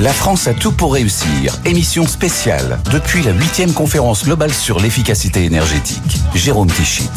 La France a tout pour réussir. Émission spéciale depuis la huitième conférence globale sur l'efficacité énergétique. Jérôme Tichit.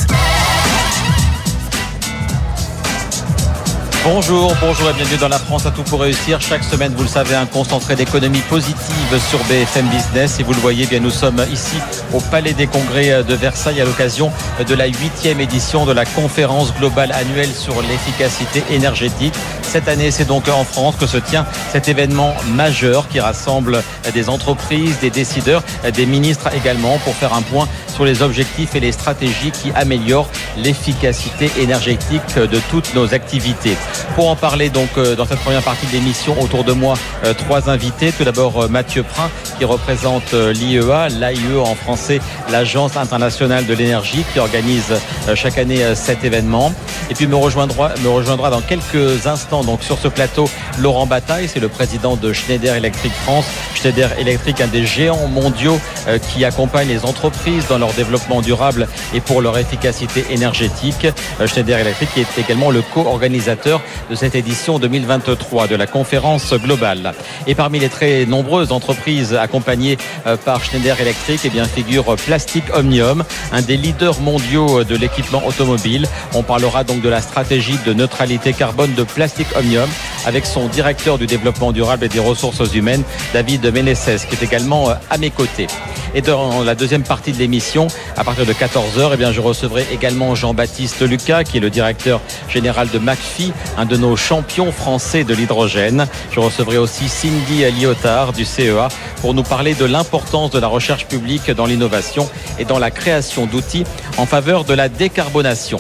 Bonjour, bonjour et bienvenue dans la France à tout pour réussir. Chaque semaine, vous le savez, un concentré d'économie positive sur BFM Business. Et vous le voyez, bien nous sommes ici au Palais des Congrès de Versailles à l'occasion de la huitième édition de la conférence globale annuelle sur l'efficacité énergétique. Cette année, c'est donc en France que se tient cet événement majeur qui rassemble des entreprises, des décideurs, des ministres également pour faire un point sur les objectifs et les stratégies qui améliorent l'efficacité énergétique de toutes nos activités. Pour en parler donc euh, dans cette première partie de l'émission, autour de moi, euh, trois invités. Tout d'abord euh, Mathieu Prin qui représente l'IEA, l'AIE en français, l'Agence internationale de l'énergie qui organise chaque année cet événement. Et puis me rejoindra, me rejoindra dans quelques instants donc sur ce plateau Laurent Bataille, c'est le président de Schneider Electric France. Schneider Electric, un des géants mondiaux qui accompagne les entreprises dans leur développement durable et pour leur efficacité énergétique. Schneider Electric qui est également le co-organisateur de cette édition 2023 de la conférence globale. Et parmi les très nombreuses entreprises accompagnées euh, par Schneider Electric, eh bien, figure Plastic Omnium, un des leaders mondiaux de l'équipement automobile. On parlera donc de la stratégie de neutralité carbone de Plastic Omnium avec son directeur du développement durable et des ressources humaines, David Meneses, qui est également euh, à mes côtés. Et dans la deuxième partie de l'émission, à partir de 14h, eh je recevrai également Jean-Baptiste Lucas, qui est le directeur général de McPhee, un de nos champions français de l'hydrogène. Je recevrai aussi Cindy Lyotard du CEA pour nous parler de l'importance de la recherche publique dans l'innovation et dans la création d'outils en faveur de la décarbonation.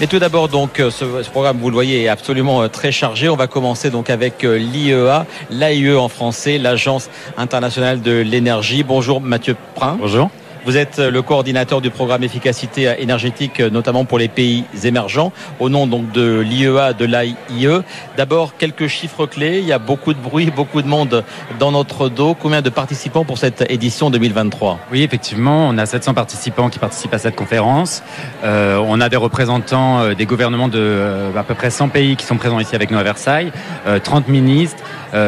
Et tout d'abord, donc, euh, ce, programme, vous le voyez, est absolument euh, très chargé. On va commencer donc avec euh, l'IEA, l'AIE en français, l'Agence internationale de l'énergie. Bonjour Mathieu Prin. Bonjour. Vous êtes le coordinateur du programme efficacité énergétique, notamment pour les pays émergents, au nom donc de l'IEA, de l'AIE. D'abord, quelques chiffres clés. Il y a beaucoup de bruit, beaucoup de monde dans notre dos. Combien de participants pour cette édition 2023 Oui, effectivement, on a 700 participants qui participent à cette conférence. Euh, on a des représentants euh, des gouvernements de euh, à peu près 100 pays qui sont présents ici avec nous à Versailles, 30 ministres,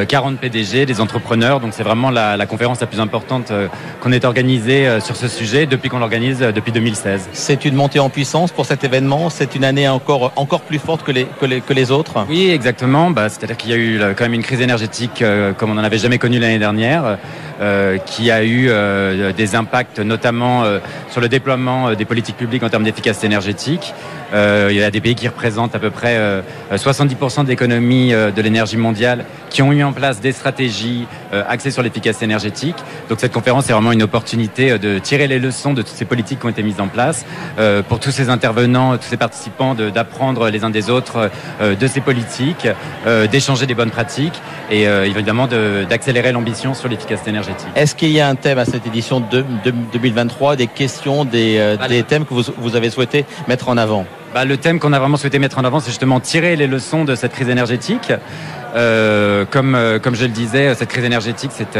40 PDG, des entrepreneurs. Donc c'est vraiment la, la, conférence la plus importante qu'on ait organisée sur ce sujet depuis qu'on l'organise euh, depuis 2016. C'est une montée en puissance pour cet événement. C'est une année encore, encore plus forte que les, que les, que les autres. Oui, exactement. Bah, C'est-à-dire qu'il y a eu quand même une crise énergétique euh, comme on n'en avait jamais connu l'année dernière. Euh, qui a eu euh, des impacts notamment euh, sur le déploiement des politiques publiques en termes d'efficacité énergétique. Il y a des pays qui représentent à peu près 70% de l'économie de l'énergie mondiale qui ont mis en place des stratégies axées sur l'efficacité énergétique. Donc cette conférence est vraiment une opportunité de tirer les leçons de toutes ces politiques qui ont été mises en place pour tous ces intervenants, tous ces participants d'apprendre les uns des autres de ces politiques, d'échanger des bonnes pratiques et évidemment d'accélérer l'ambition sur l'efficacité énergétique. Est-ce qu'il y a un thème à cette édition de, 2023, des questions, des, euh, des thèmes que vous, avez souhaité mettre en avant? Bah, Le thème qu'on a vraiment souhaité mettre en avant, c'est justement tirer les leçons de cette crise énergétique. Euh, comme, euh, comme je le disais, cette crise énergétique, c'est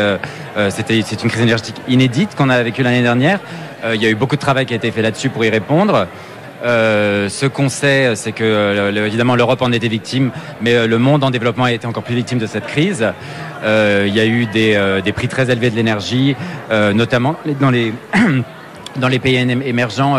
c'est une crise énergétique inédite qu'on a vécue l'année dernière. il y a eu beaucoup de travail qui a été fait là-dessus pour y répondre. Euh, ce qu'on sait, c'est que euh, évidemment l'Europe en était victime, mais euh, le monde en développement a été encore plus victime de cette crise. il y a eu des, des prix très élevés de l'énergie, notamment dans les dans les pays émergents.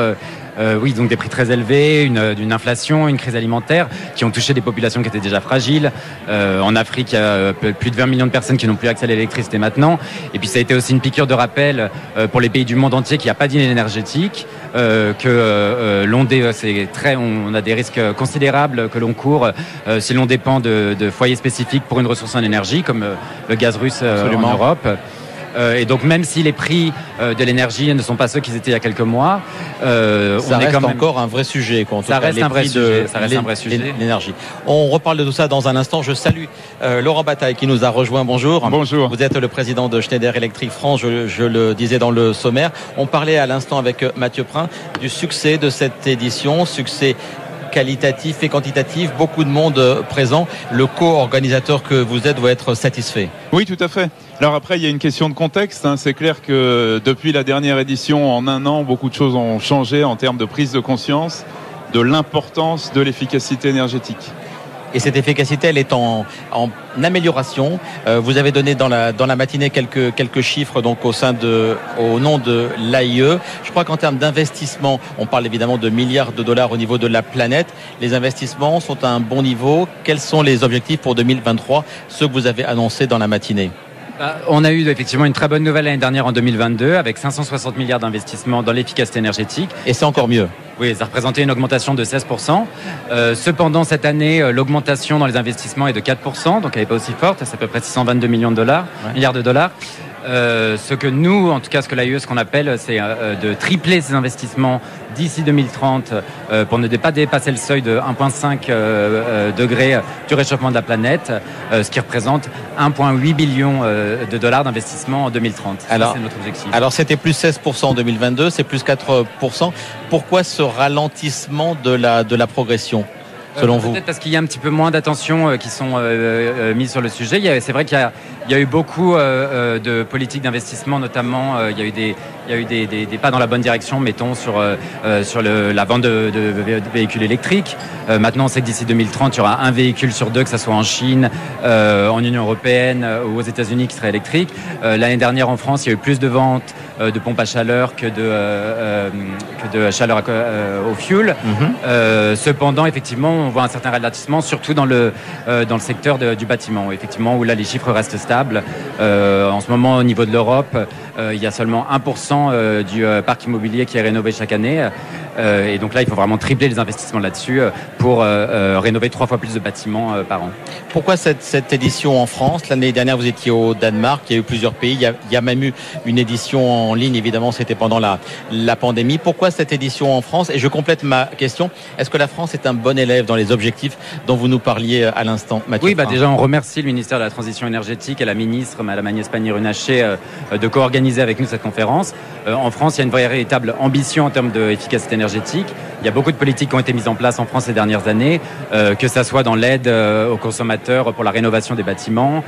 Euh, oui, donc des prix très élevés, une, une, inflation, une crise alimentaire qui ont touché des populations qui étaient déjà fragiles. Euh, en Afrique, il y a plus de 20 millions de personnes qui n'ont plus accès à l'électricité maintenant. Et puis ça a été aussi une piqûre de rappel pour les pays du monde entier qu'il n'y a pas d'île énergétique. Euh, que euh, l'on c'est très, on a des risques considérables que l'on court si l'on dépend de, de, foyers spécifiques pour une ressource en énergie, comme le gaz russe en Europe. Euh, et donc même si les prix euh, de l'énergie ne sont pas ceux qu'ils étaient il y a quelques mois, euh, ça on reste est quand même... encore un vrai sujet. Quand ça, reste un vrai sujet, ça reste un vrai sujet. L'énergie. On reparle de tout ça dans un instant. Je salue Laurent Bataille qui nous a rejoint. Bonjour. Bonjour. Vous êtes le président de Schneider Electric France. Je, je le disais dans le sommaire. On parlait à l'instant avec Mathieu Prin du succès de cette édition, succès qualitatif et quantitatif, beaucoup de monde présent. Le co-organisateur que vous êtes doit être satisfait. Oui, tout à fait. Alors après, il y a une question de contexte. Hein. C'est clair que depuis la dernière édition, en un an, beaucoup de choses ont changé en termes de prise de conscience de l'importance de l'efficacité énergétique. Et cette efficacité, elle est en, amélioration. Euh, vous avez donné dans la, matinée quelques, quelques chiffres donc au sein de, au nom de l'AIE. Je crois qu'en termes d'investissement, on parle évidemment de milliards de dollars au niveau de la planète. Les investissements sont à un bon niveau. Quels sont les objectifs pour 2023, ceux que vous avez annoncés dans la matinée? On a eu effectivement une très bonne nouvelle l'année dernière en 2022 avec 560 milliards d'investissements dans l'efficacité énergétique. Et c'est encore mieux. Oui, ça représentait une augmentation de 16%. Euh, cependant, cette année, euh, l'augmentation dans les investissements est de 4%, donc elle n'est pas aussi forte, c'est à peu près 622 millions de dollars, milliards de dollars. Euh, ce que nous, en tout cas ce que l'AIE, ce qu'on appelle, c'est euh, de tripler ces investissements d'ici 2030 euh, pour ne pas dépasser le seuil de 1,5 degrés du réchauffement de la planète, ce qui représente 1,8 billion de dollars d'investissement en 2030. Alors, c'est notre objectif. Alors c'était plus 16% en 2022, c'est plus 4%. Pourquoi ce ralentissement de la, de la progression selon vous? Peut-être parce qu'il y a un petit peu moins d'attention qui sont mises sur le sujet. C'est vrai qu'il y a il y a eu beaucoup euh, euh, de politiques d'investissement, notamment. Euh, il y a eu des, il y a eu des, des, des, pas dans la bonne direction, mettons, sur, sur le, la vente de, de, véhicules électriques. maintenant, on sait que d'ici 2030, il y aura un véhicule sur deux, que ce soit en Chine, en Union européenne ou aux États-Unis, qui serait électrique. L'année dernière, en France, il y a eu plus de ventes de pompes à chaleur que de, que de chaleur au fuel. Mhm. cependant, effectivement, on voit un certain ralentissement, surtout dans le, dans le secteur du bâtiment, effectivement, où là, les chiffres restent stables. Euh, en ce moment, au niveau de l'Europe, il y a seulement 1% euh, du parc immobilier qui est rénové chaque année. et donc là, il faut vraiment tripler les investissements là-dessus pour rénover trois fois plus de bâtiments par an. Pourquoi cette, édition en France? L'année dernière, vous étiez au Danemark, il y a eu plusieurs pays, il y a, même eu une édition en ligne, évidemment, c'était pendant la, la pandémie. Pourquoi cette édition en France? Et je complète ma question, est-ce que la France est un bon élève dans les objectifs dont vous nous parliez à l'instant, Mathieu Oui, bah déjà, on remercie le ministère de la Transition énergétique et la ministre, Madame Agnès Pannier-Runacher, euh, de co-organiser avec nous cette conférence. Euh, en France, il y a une véritable ambition en termes d'efficacité énergétique. Il y a beaucoup de politiques qui ont été mises en place en France ces dernières années, euh, que ça soit dans l'aide aux consommateurs pour la rénovation des bâtiments,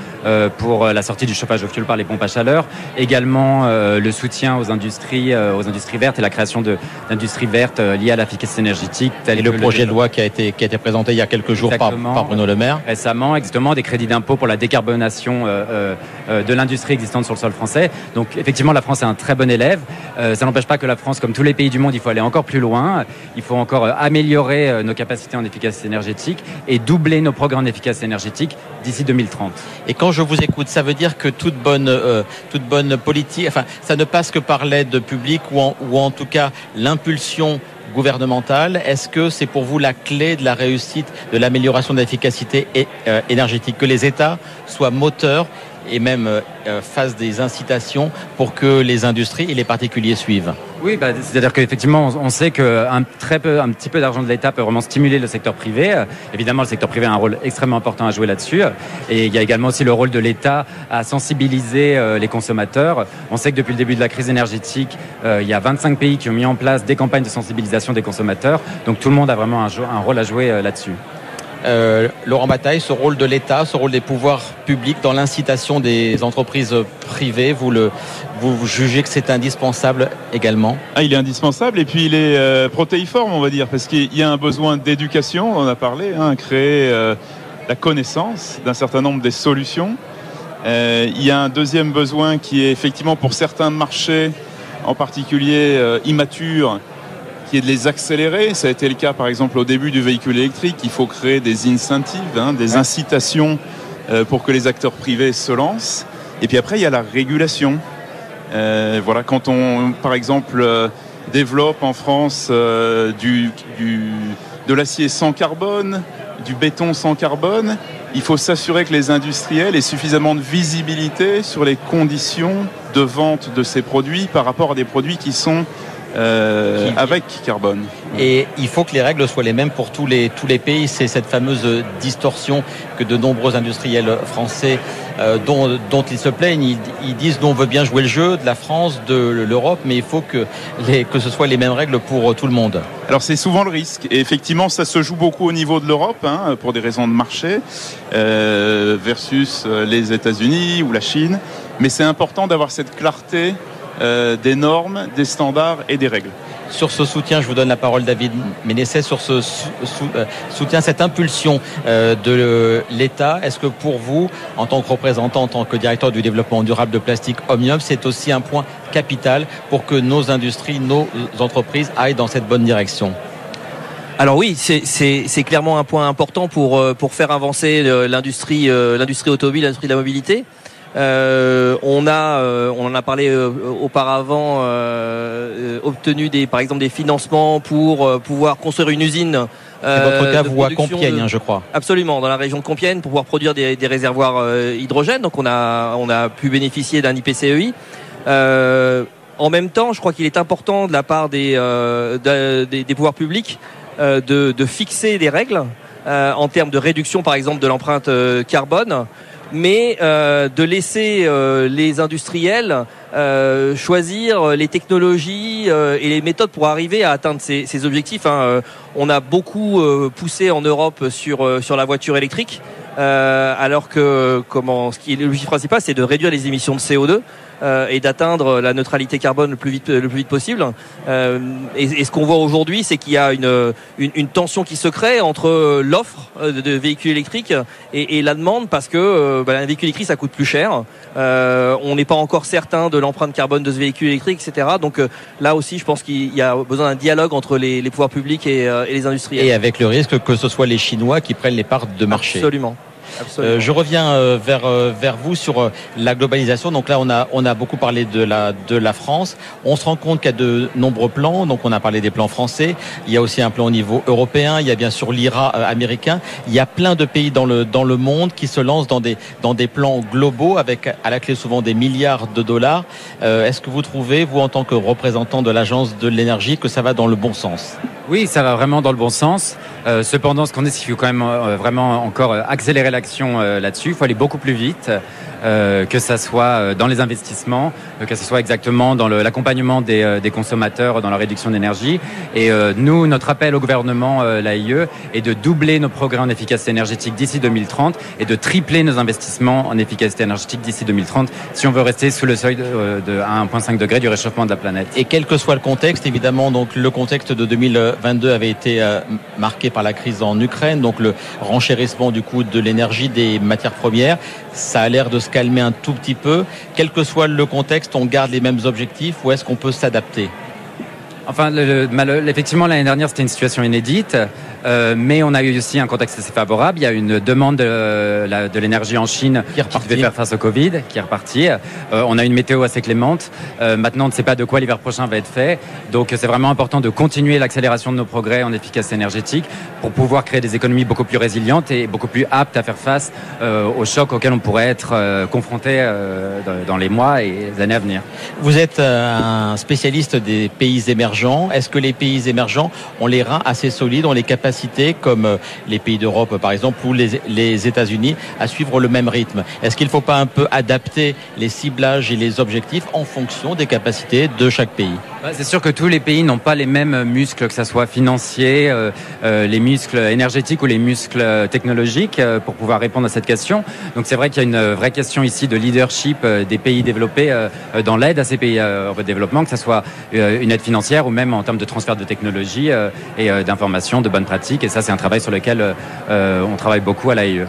pour la sortie du chauffage au fioul par les pompes à chaleur, également le soutien aux industries, aux industries vertes et la création d'industries vertes liées à l'efficacité énergétique. et le projet de loi qui a été qui a été présenté il y a quelques jours par, par, Bruno Le Maire. Récemment, exactement, des crédits d'impôt pour la décarbonation euh, euh, de l'industrie existante sur le sol français. Donc effectivement, la France est un très bon élève. Euh, ça n'empêche pas que la France, comme tous les pays du monde, il faut aller encore plus loin. Il faut encore améliorer nos capacités en efficacité énergétique et doubler nos progrès en efficacité énergétique d'ici 2030. Et quand je vous écoute, ça veut dire que toute bonne, toute bonne politique, enfin, ça ne passe que par l'aide publique ou en, ou en tout cas l'impulsion gouvernementale. Est-ce que c'est pour vous la clé de la réussite de l'amélioration de l'efficacité euh, énergétique? Que les États soient moteurs et même euh, euh, fassent des incitations pour que les industries et les particuliers suivent Oui, bah, c'est-à-dire qu'effectivement, on sait qu'un un petit peu d'argent de l'État peut vraiment stimuler le secteur privé. Évidemment, le secteur privé a un rôle extrêmement important à jouer là-dessus. Et il y a également aussi le rôle de l'État à sensibiliser euh, les consommateurs. On sait que depuis le début de la crise énergétique, il y a 25 pays qui ont mis en place des campagnes de sensibilisation des consommateurs. Donc tout le monde a vraiment un rôle à jouer là-dessus. Euh, Laurent Bataille, ce rôle de l'État, ce rôle des pouvoirs publics dans l'incitation des entreprises privées, vous, le, vous, jugez que c'est indispensable également? Ah, Il est indispensable et puis il est euh, protéiforme, on va dire, parce qu'il y a un besoin d'éducation, on en a parlé, hein, créer euh, la connaissance d'un certain nombre des solutions. il y a un deuxième besoin qui est effectivement pour certains marchés, en particulier immatures, qui est de les accélérer. Ça a été le cas par exemple au début du véhicule électrique. Il faut créer des incentives, hein, des incitations euh, pour que les acteurs privés se lancent. Et puis après, il y a la régulation. Euh, voilà, quand on, par exemple, euh, développe en France du, du, de l'acier sans carbone, du béton sans carbone, il faut s'assurer que les industriels aient suffisamment de visibilité sur les conditions de vente de ces produits par rapport à des produits qui sont euh, avec carbone. Et il faut que les règles soient les mêmes pour tous les, tous les pays. C'est cette fameuse distorsion que de nombreux industriels français euh, dont, dont, ils se plaignent. Ils, disent on veut bien jouer le jeu de la France, de l'Europe, mais il faut que, les, que ce soit les mêmes règles pour tout le monde. Alors c'est souvent le risque. Et effectivement, ça se joue beaucoup au niveau de l'Europe, hein, pour des raisons de marché, euh, versus les États-Unis ou la Chine. Mais c'est important d'avoir cette clarté euh, des normes, des standards et des règles. sur ce soutien. Je vous donne la parole, David Ménesset, sur ce soutien, cette impulsion de l'État. Est-ce que pour vous, en tant que représentant, en tant que directeur du développement durable de plastique Omnium, c'est aussi un point capital pour que nos industries, nos entreprises aillent dans cette bonne direction? Alors oui, c'est clairement un point important pour, euh, pour faire avancer l'industrie euh, l'industrie automobile, l'industrie de la mobilité. Euh, on a, on en a parlé auparavant, obtenu des, par exemple des financements pour pouvoir construire une usine. C'est votre cas, vous à Compiègne, hein, je crois. Absolument, dans la région de Compiègne, pour pouvoir produire des, des réservoirs hydrogène. Donc on a, on a pu bénéficier d'un IPCEI. en même temps, je crois qu'il est important de la part des, des, des pouvoirs publics euh, de, fixer des règles euh, en termes de réduction, par exemple, de l'empreinte euh, carbone, mais de laisser les industriels choisir les technologies et les méthodes pour arriver à atteindre ces, objectifs. Hein. On a beaucoup poussé en Europe sur sur la voiture électrique, alors que comment ce qui est l'objectif principal, c'est de réduire les émissions de CO2. Euh, et d'atteindre la neutralité carbone le plus vite, le plus vite possible. Euh, et, ce qu'on voit aujourd'hui, c'est qu'il y a une, une, tension qui se crée entre l'offre de, véhicules électriques et, la demande parce que bah, un véhicule électrique ça coûte plus cher. Euh, on n'est pas encore certain de l'empreinte carbone de ce véhicule électrique, etc. Donc là aussi, je pense qu'il y a besoin d'un dialogue entre les, pouvoirs publics et, et les industriels. Et avec le risque que ce soit les Chinois qui prennent les parts de marché. Absolument. Euh, je reviens euh, vers, euh, vers vous sur la globalisation. Donc là, on a, on a beaucoup parlé de la, de la France. On se rend compte qu'il y a de nombreux plans. Donc on a parlé des plans français. Il y a aussi un plan au niveau européen. Il y a bien sûr l'IRA américain. Il y a plein de pays dans le, dans le monde qui se lancent dans des, dans des plans globaux avec à la clé souvent des milliards de dollars. Est-ce que vous trouvez, vous en tant que représentant de l'agence de l'énergie, que ça va dans le bon sens? Oui, ça va vraiment dans le bon sens. cependant, ce qu'on est, c'est qu'il faut quand même vraiment encore accélérer euh, là-dessus. Il faut aller beaucoup plus vite. Euh, que ça soit euh, dans les investissements, que ce soit exactement dans l'accompagnement des, des, consommateurs dans la réduction d'énergie. Et nous, notre appel au gouvernement, l'AIE, est de doubler nos progrès en efficacité énergétique d'ici 2030 et de tripler nos investissements en efficacité énergétique d'ici 2030 si on veut rester sous le seuil de, de 1,5 degré du réchauffement de la planète. Et quel que soit le contexte, évidemment, donc le contexte de 2022 avait été marqué par la crise en Ukraine, donc le renchérissement du coût de l'énergie des matières premières. Ça a l'air de se calmer un tout petit peu. Quel que soit le contexte, on garde les mêmes objectifs ou est-ce qu'on peut s'adapter? Enfin, effectivement, l'année dernière, c'était une situation inédite. Euh, mais on a eu aussi un contexte assez favorable. Il y a une demande de, l'énergie en Chine qui, qui, devait faire face au Covid, qui est repartie. Euh, on a une météo assez clémente. Euh, maintenant, on ne sait pas de quoi l'hiver prochain va être fait. Donc, c'est vraiment important de continuer l'accélération de nos progrès en efficacité énergétique pour pouvoir créer des économies beaucoup plus résilientes et beaucoup plus aptes à faire face aux chocs auxquels on pourrait être confronté dans les mois et les années à venir. Vous êtes un spécialiste des pays émergents. Est-ce que les pays émergents ont les reins assez solides, ont les capacités comme euh, les pays d'Europe par exemple ou les, États-Unis, à suivre le même rythme. Est-ce qu'il ne faut pas un peu adapter les ciblages et les objectifs en fonction des capacités de chaque pays? Bah, C'est sûr que tous les pays n'ont pas les mêmes muscles, que ce soit financiers, euh, euh, les muscles énergétiques ou les muscles technologiques, pour pouvoir répondre à cette question. Donc c'est vrai qu'il y a une vraie question ici de leadership des pays développés dans l'aide à ces pays en développement, que ce soit une aide financière ou même en termes de transfert de technologie et d'informations, de bonnes pratiques et ça, c'est un travail sur lequel euh, on travaille beaucoup à l'AIE.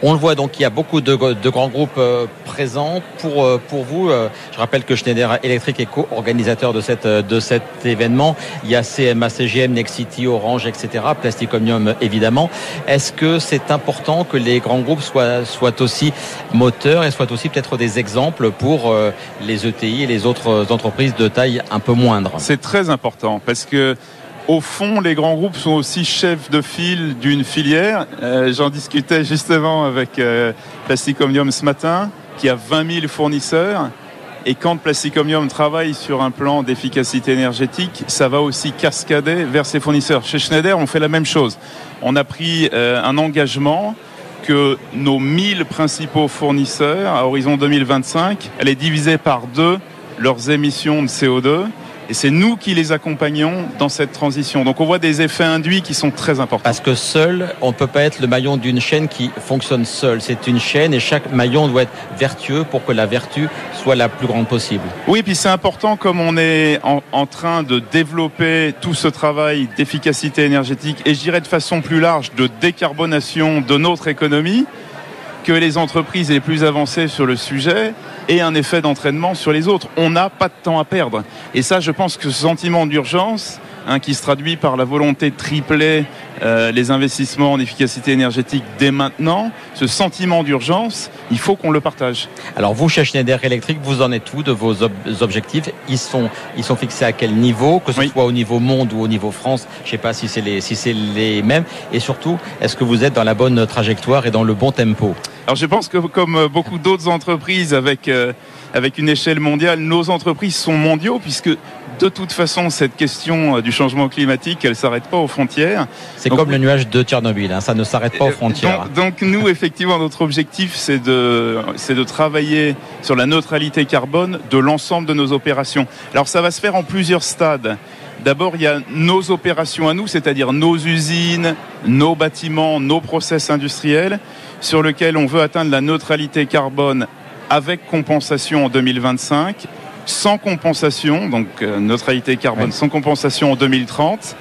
On le voit donc, il y a beaucoup de, grands groupes euh, présents. Pour, euh, pour vous, je rappelle que Schneider Electric est co-organisateur de, cette, de cet événement. Il y a CMA, CGM, Nexity, Orange, etc. Plasticomium, évidemment. Est-ce que c'est important que les grands groupes soient, soient aussi moteurs et soient aussi peut-être des exemples pour les ETI et les autres entreprises de taille un peu moindre? C'est très important parce que au fond, les grands groupes sont aussi chefs de file d'une filière. Euh, j'en discutais justement avec euh, Plasticomium ce matin, qui a 20 000 fournisseurs. Et quand Plasticomium travaille sur un plan d'efficacité énergétique, ça va aussi cascader vers ses fournisseurs. Chez Schneider, on fait la même chose. On a pris euh, un engagement que nos 1000 principaux fournisseurs, à horizon 2025, allaient diviser par deux leurs émissions de CO2 Et c'est nous qui les accompagnons dans cette transition. Donc on voit des effets induits qui sont très importants. Parce que seul, on ne peut pas être le maillon d'une chaîne qui fonctionne seul. C'est une chaîne et chaque maillon doit être vertueux pour que la vertu soit la plus grande possible. Oui, puis c'est important comme on est en, en, train de développer tout ce travail d'efficacité énergétique et je dirais de façon plus large de décarbonation de notre économie que les entreprises les plus avancées sur le sujet aient un effet d'entraînement sur les autres. On n'a pas de temps à perdre. Et ça, je pense que ce sentiment d'urgence, hein, qui se traduit par la volonté de tripler euh, les investissements en efficacité énergétique dès maintenant, ce sentiment d'urgence, il faut qu'on le partage. Alors vous, chez Schneider Electric, vous en êtes où de vos ob objectifs? Ils sont, ils sont fixés à quel niveau, que ce oui. soit au niveau monde ou au niveau France Je ne sais pas si c'est les, si les mêmes. Et surtout, est-ce que vous êtes dans la bonne trajectoire et dans le bon tempo? Alors je pense que comme beaucoup d'autres entreprises avec, euh, avec une échelle mondiale, nos entreprises sont mondiaux puisque de toute façon, cette question euh, du changement climatique, elle ne s'arrête pas aux frontières. C'est comme le nuage de Tchernobyl, hein, ça ne s'arrête pas aux frontières. Donc, donc, nous, effectivement, notre objectif, c'est de, c'est de travailler sur la neutralité carbone de l'ensemble de nos opérations. Alors ça va se faire en plusieurs stades. D'abord, il y a nos opérations à nous, c'est-à-dire nos usines, nos bâtiments, nos process industriels, sur lesquels on veut atteindre la neutralité carbone avec compensation en 2025 sans compensation, donc euh, neutralité carbone oui. sans compensation en 2030.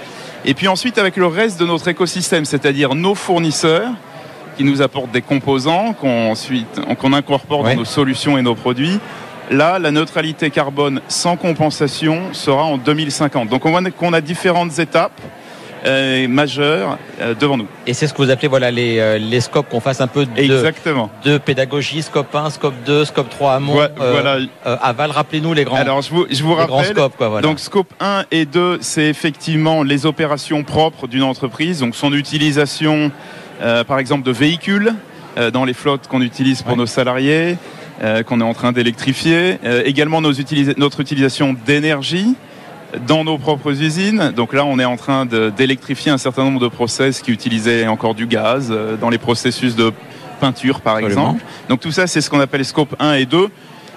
Et puis ensuite avec le reste de notre écosystème, c'est-à-dire nos fournisseurs qui nous apportent des composants qu'on qu incorpore oui. dans nos solutions et nos produits. Là, la neutralité carbone sans compensation sera en 2050. Donc on voit qu'on a différentes étapes euh, majeur euh, devant nous. Et c'est ce que vous appelez voilà les, euh, les scopes qu'on fasse un peu de, Exactement. de pédagogie, scope 1, scope 2, scope 3 amont, ouais, voilà. aval. Rappelez-nous les grands. Alors je vous, je vous rappelle. Scopes, quoi, voilà. Donc scope 1 et 2, c'est effectivement les opérations propres d'une entreprise, donc son utilisation, par exemple, de véhicules dans les flottes qu'on utilise pour ouais. nos salariés. qu'on est en train d'électrifier, également nos notre utilisation d'énergie, dans nos propres usines. Donc là, on est en train d'électrifier un certain nombre de process qui utilisaient encore du gaz euh, dans les processus de peinture, par Absolument. exemple. Donc tout ça, c'est ce qu'on appelle scope 1 et 2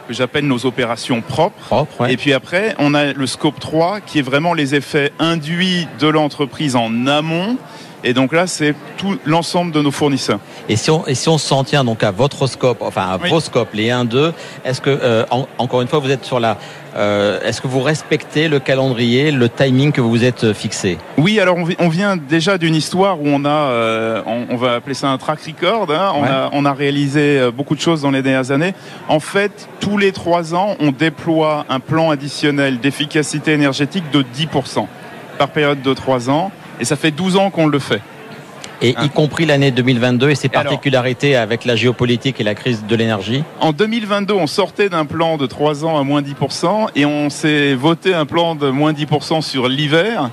que j'appelle nos opérations propres. Propre, ouais. Et puis après, on a le scope 3 qui est vraiment les effets induits de l'entreprise en amont. Et donc là, c'est tout l'ensemble de nos fournisseurs. Et si on, et si on s'en tient donc à votre scope, enfin à oui. vos scopes, les 1, 2, est-ce que, euh, en, encore une fois, vous êtes sur la, euh, est-ce que vous respectez le calendrier, le timing que vous vous êtes fixé? Oui, alors on, on vient déjà d'une histoire où on a, euh, on, on, va appeler ça un track record. Hein, on, ouais. a, on a réalisé euh, beaucoup de choses dans les dernières années. En fait, tous les trois ans, on déploie un plan additionnel d'efficacité énergétique de 10% par période de trois ans. Et ça fait 12 ans qu'on le fait. Et hein. y compris l'année 2022 et ses particularités Alors, avec la géopolitique et la crise de l'énergie En 2022, on sortait d'un plan de 3 ans à moins 10% et on s'est voté un plan de moins 10% sur l'hiver.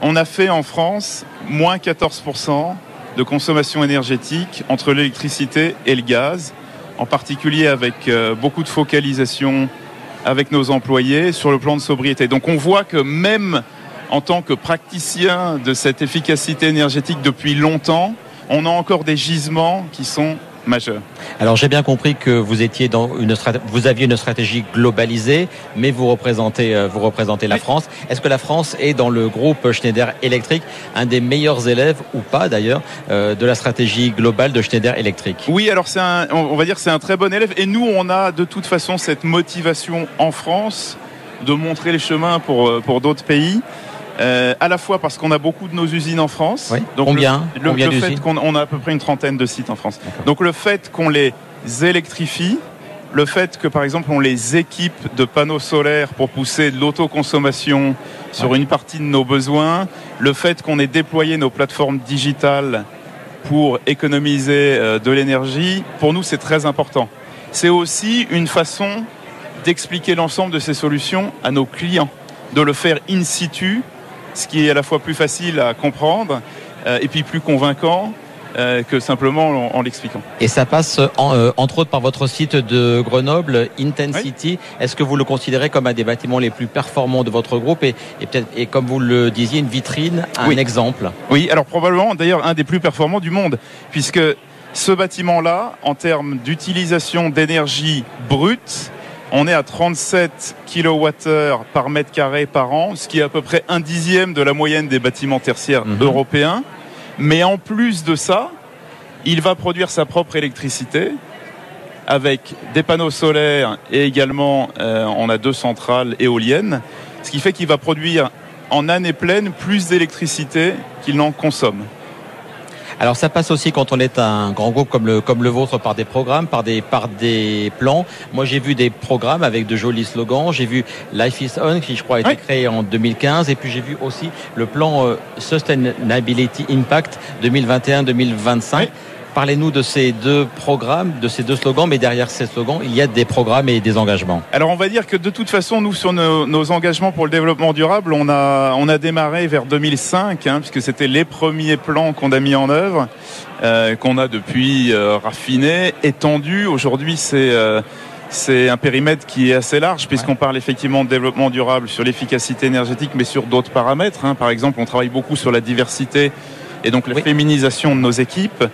On a fait en France moins 14% de consommation énergétique entre l'électricité et le gaz, en particulier avec euh, beaucoup de focalisation avec nos employés sur le plan de sobriété. Donc on voit que même en tant que praticien de cette efficacité énergétique depuis longtemps, on a encore des gisements qui sont majeurs. Alors j'ai bien compris que vous étiez dans une vous aviez une stratégie globalisée, mais vous représentez vous représentez la France. Est-ce que la France est dans le groupe Schneider Electric un des meilleurs élèves ou pas d'ailleurs euh, de la stratégie globale de Schneider Electric? Oui, alors c'est un, on va dire c'est un très bon élève et nous on a de toute façon cette motivation en France de montrer les chemins pour pour d'autres pays. Euh, à la fois parce qu'on a beaucoup de nos usines en France. Oui. Donc combien le, le, combien le fait qu'on on a à peu près une trentaine de sites en France. Donc le fait qu'on les électrifie, le fait que par exemple on les équipe de panneaux solaires pour pousser de l'autoconsommation sur ouais. une partie de nos besoins, le fait qu'on ait déployé nos plateformes digitales pour économiser euh, de l'énergie, pour nous c'est très important. C'est aussi une façon d'expliquer l'ensemble de ces solutions à nos clients, de le faire in situ ce qui est à la fois plus facile à comprendre euh, et puis plus convaincant euh, que simplement en, en l'expliquant. Et ça passe en, euh, entre autres par votre site de Grenoble, Intensity. Oui. Est-ce que vous le considérez comme un des bâtiments les plus performants de votre groupe et, et peut-être et comme vous le disiez une vitrine, un oui. exemple? Oui, alors probablement d'ailleurs un des plus performants du monde puisque ce bâtiment-là, en termes d'utilisation d'énergie brute, On est à 37 kWh par mètre carré par an, ce qui est à peu près un dixième de la moyenne des bâtiments tertiaires Mhm. européens. Mais en plus de ça, il va produire sa propre électricité avec des panneaux solaires et également euh, on a deux centrales éoliennes, ce qui fait qu'il va produire en année pleine plus d'électricité qu'il n'en consomme. Alors ça passe aussi quand on est un grand groupe comme le, comme le vôtre par des programmes, par des, par des plans. Moi j'ai vu des programmes avec de jolis slogans. J'ai vu Life is On qui je crois a été Oui. créé en 2015 et puis j'ai vu aussi le plan euh, Sustainability Impact 2021-2025. Oui. Parlez-nous de ces deux programmes, de ces deux slogans, mais derrière ces slogans, il y a des programmes et des engagements. Alors on va dire que de toute façon, nous sur nos, nos engagements pour le développement durable, on a, on a démarré vers 2005, hein, puisque c'était les premiers plans qu'on a mis en œuvre, euh, qu'on a depuis euh, raffiné, étendu. Aujourd'hui, c'est euh, c'est un périmètre qui est assez large, puisqu'on parle effectivement de développement durable sur l'efficacité énergétique, mais sur d'autres paramètres. hein. Par exemple, on travaille beaucoup sur la diversité et donc la Oui. féminisation de nos équipes.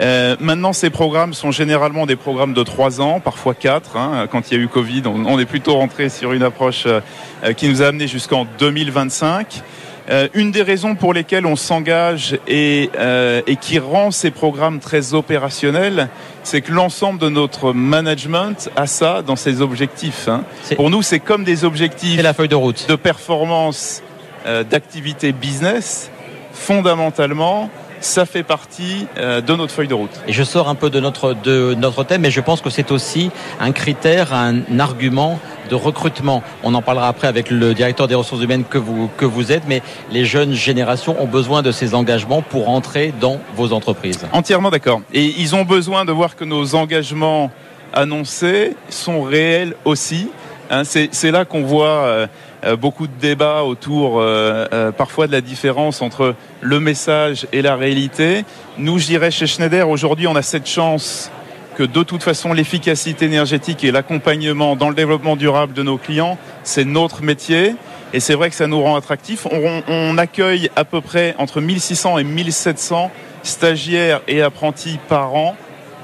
Euh, maintenant, ces programmes sont généralement des programmes de trois ans, parfois quatre. hein. Quand il y a eu Covid, on, on est plutôt rentré sur une approche euh, euh, qui nous a amené jusqu'en 2025. Euh, une des raisons pour lesquelles on s'engage et, euh, et qui rend ces programmes très opérationnels, c'est que l'ensemble de notre management a ça dans ses objectifs. hein. Pour nous, c'est comme des objectifs la feuille de route. de performance euh, d'activité business, fondamentalement, ça fait partie euh, de notre feuille de route. Et je sors un peu de notre, de notre thème, mais je pense que c'est aussi un critère, un argument de recrutement. On en parlera après avec le directeur des ressources humaines que vous, que vous êtes, mais les jeunes générations ont besoin de ces engagements pour entrer dans vos entreprises. Entièrement d'accord. Et ils ont besoin de voir que nos engagements annoncés sont réels aussi. Hein, c'est là qu'on voit euh, beaucoup de débats autour euh, euh, parfois de la différence entre le message et la réalité. Nous, je dirais chez Schneider, aujourd'hui, on a cette chance que de toute façon, l'efficacité énergétique et l'accompagnement dans le développement durable de nos clients, c'est notre métier. Et c'est vrai que ça nous rend attractifs. On, on accueille à peu près entre 1600 et 1700 stagiaires et apprentis par an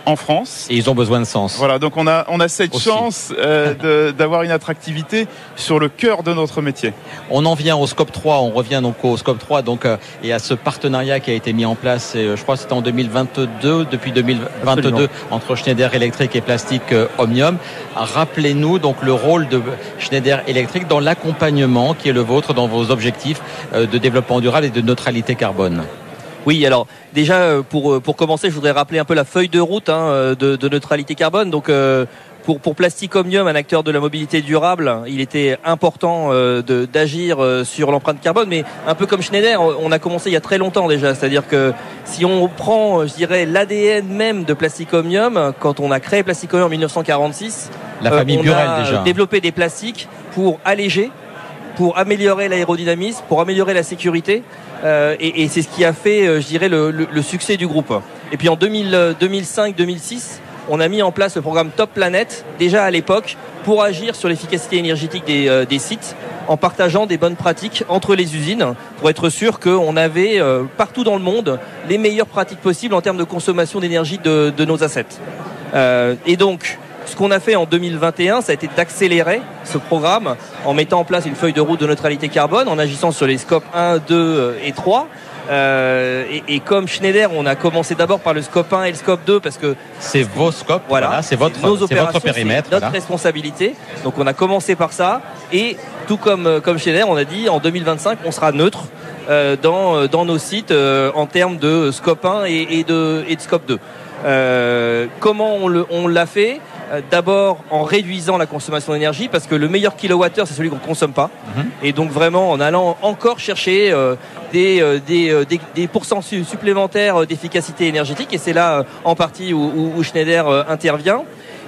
en France. Et ils ont besoin de sens. Voilà, donc on a, on a cette Aussi. chance euh, de- d'avoir une attractivité sur le cœur de notre métier. On en vient au scope 3, on revient donc au scope 3 donc, euh, et à ce partenariat qui a été mis en place, et, euh, je crois que c'était en 2022, depuis 2022, Absolument. entre Schneider Electric et Plastique euh, Omnium. Rappelez-nous donc le rôle de Schneider Electric dans l'accompagnement qui est le vôtre dans vos objectifs euh, de développement durable et de neutralité carbone. Oui, alors déjà euh, pour euh, pour commencer, je voudrais rappeler un peu la feuille de route hein, euh, de, de neutralité carbone. Donc euh, pour pour Plastic Omnium, un acteur de la mobilité durable, il était important euh, d'agir euh, sur l'empreinte carbone, mais un peu comme Schneider, on a commencé il y a très longtemps déjà. C'est-à-dire que si on prend, je dirais, l'ADN même de Plastic Omnium, quand on a créé Plastic Omnium en 1946, La famille on Burel a déjà. développé des plastiques pour alléger, pour améliorer l'aérodynamisme, pour améliorer la sécurité. Euh, et, c'est ce qui a fait, euh, je dirais, le, succès du groupe. Et puis en 2005-2006, on a mis en place le programme Top Planet, déjà à l'époque, pour agir sur l'efficacité énergétique des, euh, sites, en partageant des bonnes pratiques entre les usines, pour être sûr qu'on avait euh, partout dans le monde les meilleures pratiques possibles en termes de consommation d'énergie de, de nos assets. Euh, et donc, ce qu'on a fait en 2021, ça a été d'accélérer ce programme en mettant en place une feuille de route de neutralité carbone, en agissant sur les scopes 1, 2 et 3. Euh, et, et comme Schneider, on a commencé d'abord par le scope 1 et le scope 2 parce que C'est vos scopes, voilà, voilà, c'est votre, nos opérations, votre périmètre. c'est notre voilà. responsabilité. Donc on a commencé par ça et tout comme euh, comme Schneider, on a dit en 2025 on sera neutre euh, dans euh, dans nos sites euh, en termes de scope 1 et, et de et de scope 2. Euh, comment on l'a fait? Euh, D'abord en réduisant la consommation d'énergie parce que le meilleur kilowattheure c'est celui qu'on consomme pas Mhm. et donc vraiment en allant encore chercher euh, des, euh, des, euh, des, des pourcents su- supplémentaires euh, d'efficacité énergétique et c'est là euh, en partie où, où- où Schneider euh, intervient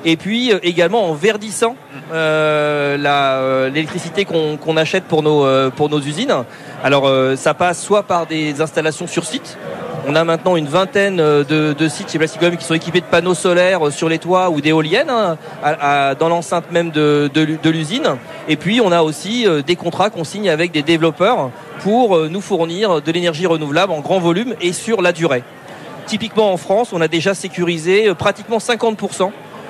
et puis euh, également en verdissant euh, euh, l'électricité qu'on, achète pour nos, euh, pour nos usines. Alors euh, ça passe soit par des installations sur site. On a maintenant une vingtaine euh, de, sites chez Plasticom qui sont équipés de panneaux solaires euh, sur les toits ou d'éoliennes hein, dans l'enceinte même de, de l'u- de l'usine. Et puis on a aussi des contrats qu'on signe avec des développeurs pour nous fournir de l'énergie renouvelable en grand volume et sur la durée. Typiquement en France, on a déjà sécurisé pratiquement 50% euh,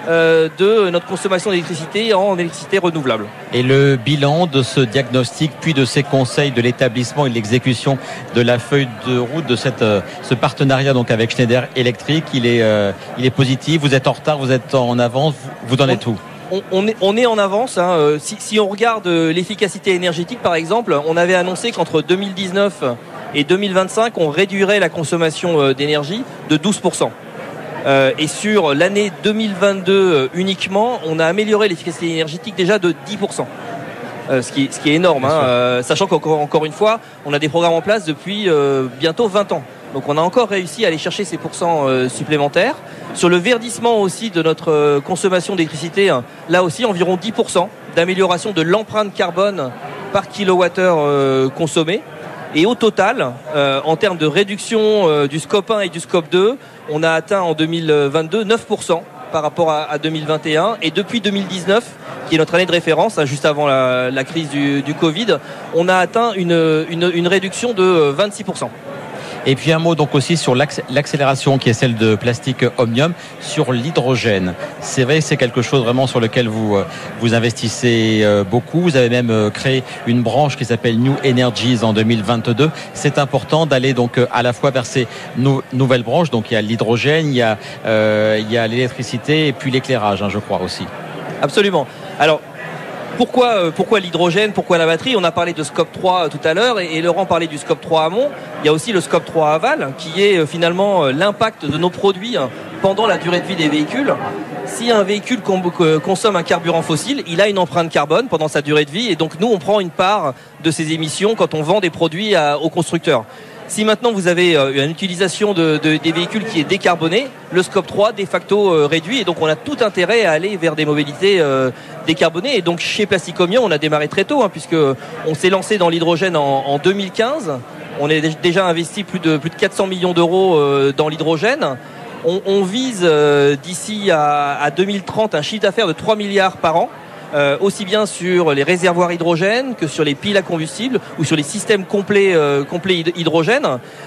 de notre consommation d'électricité en électricité renouvelable. Et le bilan de ce diagnostic, puis de ces conseils de l'établissement et de l'exécution de la feuille de route de cette, euh, ce partenariat donc avec Schneider Electric, il est, euh, il est positif? Vous êtes en retard, vous êtes en avance, vous en êtes où? On, est, on, est, en avance. Hein. Si, si, on regarde l'efficacité énergétique, par exemple, on avait annoncé qu'entre 2019 et 2025, on réduirait la consommation d'énergie de 12 euh, et sur l'année 2022 euh, uniquement, on a amélioré l'efficacité énergétique déjà de 10%. Euh, ce, qui, ce qui est énorme, hein, sachant qu'encore encore une fois, on a des programmes en place depuis bientôt 20 ans. Donc on a encore réussi à aller chercher ces pourcents supplémentaires. Sur le verdissement aussi de notre consommation d'électricité, hein, là aussi environ 10% d'amélioration de l'empreinte carbone par kilowattheure consommé. Et au total, en termes de réduction du scope 1 et du scope 2, on a atteint en 2022 9% par rapport à, 2021 et depuis 2019 qui est notre année de référence, hein, juste avant la, crise du, Covid, on a atteint une, une réduction de 26%. Et puis un mot donc aussi sur l'accélération qui est celle de Plastique Omnium sur l'hydrogène. C'est vrai, c'est quelque chose vraiment sur lequel vous euh, vous investissez euh, beaucoup. Vous avez même euh, créé une branche qui s'appelle New Energies en 2022. C'est important d'aller donc à la fois vers ces nouvelles branches. Donc il y a l'hydrogène, il y a il y a l'électricité et puis l'éclairage, hein, je crois aussi. Absolument. Alors pourquoi, euh, pourquoi l'hydrogène Pourquoi la batterie? On a parlé de scope 3 euh, tout à l'heure et, Laurent parlait du scope 3 amont. Il y a aussi le scope 3 aval qui est euh, finalement l'impact de nos produits pendant la durée de vie des véhicules. Si un véhicule consomme un carburant fossile, il a une empreinte carbone pendant sa durée de vie et donc nous on prend une part de ces émissions quand on vend des produits aux constructeurs. Si maintenant vous avez euh, une utilisation de, des véhicules qui est décarbonée, le scope 3 de facto euh, réduit et donc on a tout intérêt à aller vers des mobilités euh, décarbonées. Et donc chez Plasticomium, on a démarré très tôt hein, puisque on s'est lancé dans l'hydrogène en, 2015. On a déjà investi plus de plus de 400 millions d'euros dans l'hydrogène. On, vise d'ici à, à 2030 un chiffre d'affaires de 3 milliards par an. Euh, aussi bien sur les réservoirs hydrogène que sur les piles à combustible ou sur les systèmes complets, euh, complets hydrogène.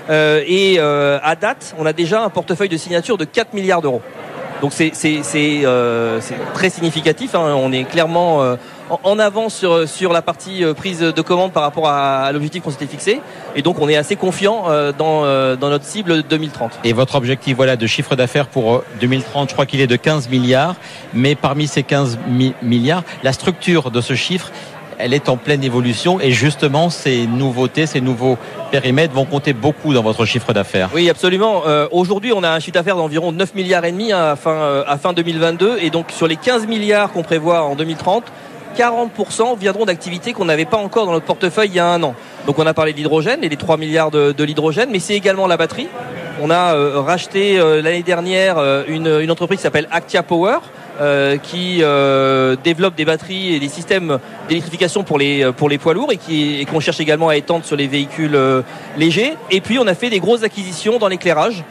Euh, et à date, on a déjà un portefeuille de signature de 4 milliards d'euros. Donc c'est très significatif. Hein. On est clairement en avance sur, sur la partie euh, prise de commande par rapport à, l'objectif qu'on s'était fixé. Et donc on est assez confiant euh, dans, euh, dans notre cible 2030. Et votre objectif voilà, de chiffre d'affaires pour 2030, je crois qu'il est de 15 milliards. Mais parmi ces 15 milliards, la structure de ce chiffre, elle est en pleine évolution et justement ces nouveautés, ces nouveaux périmètres vont compter beaucoup dans votre chiffre d'affaires. Oui, absolument. Aujourd'hui, on a un chiffre d'affaires d'environ 9 milliards et demi à fin, à fin 2022 et donc sur les 15 milliards qu'on prévoit en 2030, 40% viendront d'activités qu'on n'avait pas encore dans notre portefeuille il y a un an. Donc on a parlé de l'hydrogène et les 3 milliards de, l'hydrogène, mais c'est également la batterie. On a euh, racheté euh, l'année dernière euh, une, entreprise qui s'appelle Actia Power. qui développe des batteries et des systèmes d'électrification pour les poids lourds et qu'on cherche également à étendre sur les véhicules légers. Et puis on a fait des grosses acquisitions dans l'éclairage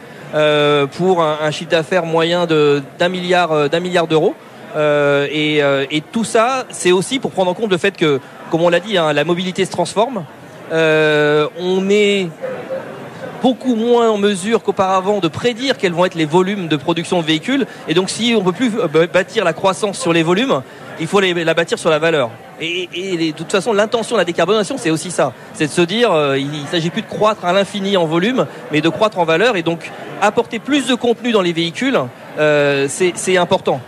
pour un, chiffre d'affaires moyen d'un milliard d'euros. Euh, euh, et, tout ça, c'est aussi pour prendre en compte le fait que, comme on l'a dit, hein, la mobilité se transforme. Euh, on est beaucoup moins en mesure qu'auparavant de prédire quels vont être les volumes de production de véhicules. Et donc, si on ne peut plus bâtir la croissance sur les volumes, il faut la bâtir sur la valeur. Et, de toute façon, l'intention de la décarbonation, c'est aussi ça. C'est de se dire, il ne s'agit plus de croître à l'infini en volume, mais de croître en valeur. Et donc, apporter plus de contenu dans les véhicules, c'est important.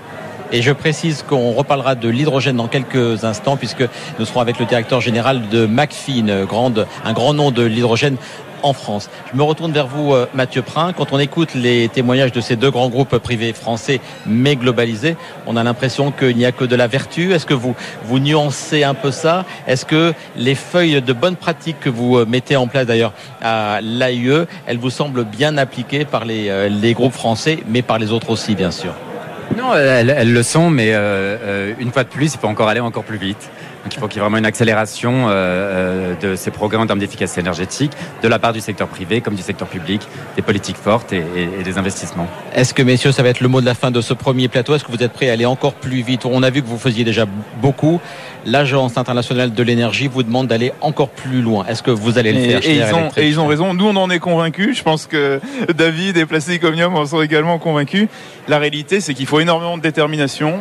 Et je précise qu'on reparlera de l'hydrogène dans quelques instants puisque nous serons avec le directeur général de McPhee, grande, un grand nom de l'hydrogène en France. Je me retourne vers vous, euh, Mathieu Prin. Quand on écoute les témoignages de ces deux grands groupes privés français, mais globalisés, on a l'impression qu'il n'y a que de la vertu. Est-ce que vous, vous nuancez un peu ça? Est-ce que les feuilles de bonne pratique que vous euh, mettez en place d'ailleurs à l'AIE, elles vous semblent bien appliquées par euh, les groupes français, mais par les autres aussi, bien sûr? Non, elles, le sont, mais euh, euh, une fois de plus, il faut encore aller encore plus vite. Donc il faut qu'il y ait vraiment une accélération de ces programmes en termes d'efficacité énergétique de la part du secteur privé comme du secteur public, des politiques fortes et, et des investissements. Est-ce que messieurs, ça va être le mot de la fin de ce premier plateau? Est-ce que vous êtes prêts à aller encore plus vite? On a vu que vous faisiez déjà beaucoup l'Agence internationale de l'énergie vous demande d'aller encore plus loin. Est-ce que vous allez le faire? Et, ils ont, et ils ont raison. Nous, on en est convaincus. Je pense que David et Plastic Omnium en sont également convaincus. La réalité, c'est qu'il faut énormément de détermination.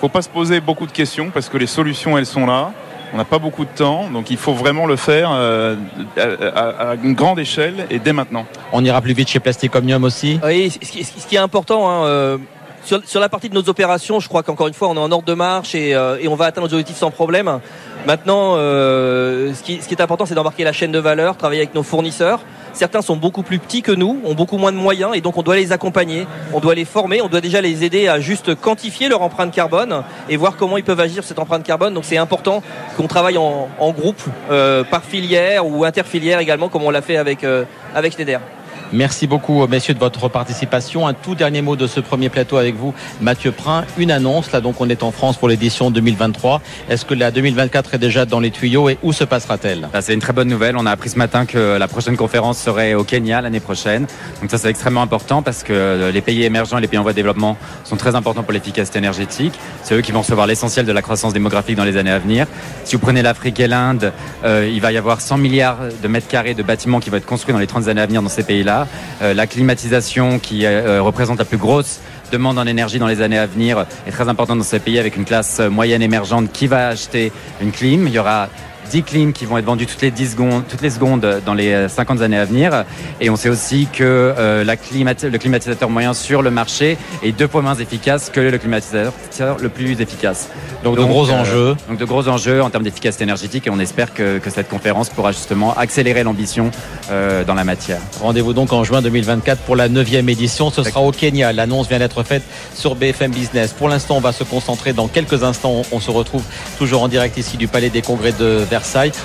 Il ne faut pas se poser beaucoup de questions parce que les solutions, elles sont là. On n'a pas beaucoup de temps, donc il faut vraiment le faire euh, à, une grande échelle et dès maintenant. On ira plus vite chez Plastic Omnium aussi Oui, ce qui est important, hein, euh, sur, la partie de nos opérations, je crois qu'encore une fois, on est en ordre de marche et, euh, on va atteindre nos objectifs sans problème. Maintenant, euh, ce, qui, est important, c'est d'embarquer la chaîne de valeur, travailler avec nos fournisseurs. Certains sont beaucoup plus petits que nous, ont beaucoup moins de moyens et donc on doit les accompagner, on doit les former, on doit déjà les aider à juste quantifier leur empreinte carbone et voir comment ils peuvent agir cette empreinte carbone. Donc c'est important qu'on travaille en, groupe, euh, par filière ou interfilière également, comme on l'a fait avec, avec Schneider. Merci beaucoup, messieurs, de votre participation. Un tout dernier mot de ce premier plateau avec vous, Mathieu Prin. Une annonce, là donc on est en France pour l'édition 2023. Est-ce que la 2024 est déjà dans les tuyaux et où se passera-t-elle? Bah, C'est une très bonne nouvelle. On a appris ce matin que la prochaine conférence serait au Kenya l'année prochaine. Donc ça c'est extrêmement important parce que les pays émergents et les pays en voie de développement sont très importants pour l'efficacité énergétique. C'est eux qui vont recevoir l'essentiel de la croissance démographique dans les années à venir. Si vous prenez l'Afrique et l'Inde, euh, il va y avoir 100 milliards de mètres carrés de bâtiments qui vont être construits dans les 30 années à venir dans ces pays-là. Euh, la climatisation qui euh, représente la plus grosse demande en énergie dans les années à venir est très importante dans ces pays avec une classe moyenne émergente qui va acheter une clim. Il y aura 10 clims qui vont être vendus toutes les 10 secondes, toutes les secondes dans les 50 années à venir. Et on sait aussi que euh, la le climatisateur moyen sur le marché est deux fois moins efficace que le climatisateur le plus efficace. Donc, de gros euh, enjeux. Donc de gros enjeux en termes d'efficacité énergétique et on espère que, que, cette conférence pourra justement accélérer l'ambition euh, dans la matière. Rendez-vous donc en juin 2024 pour la 9e édition. Ce sera au Kenya. L'annonce vient d'être faite sur BFM Business. Pour l'instant, on va se concentrer dans quelques instants. On se retrouve toujours en direct ici du Palais des Congrès de Versailles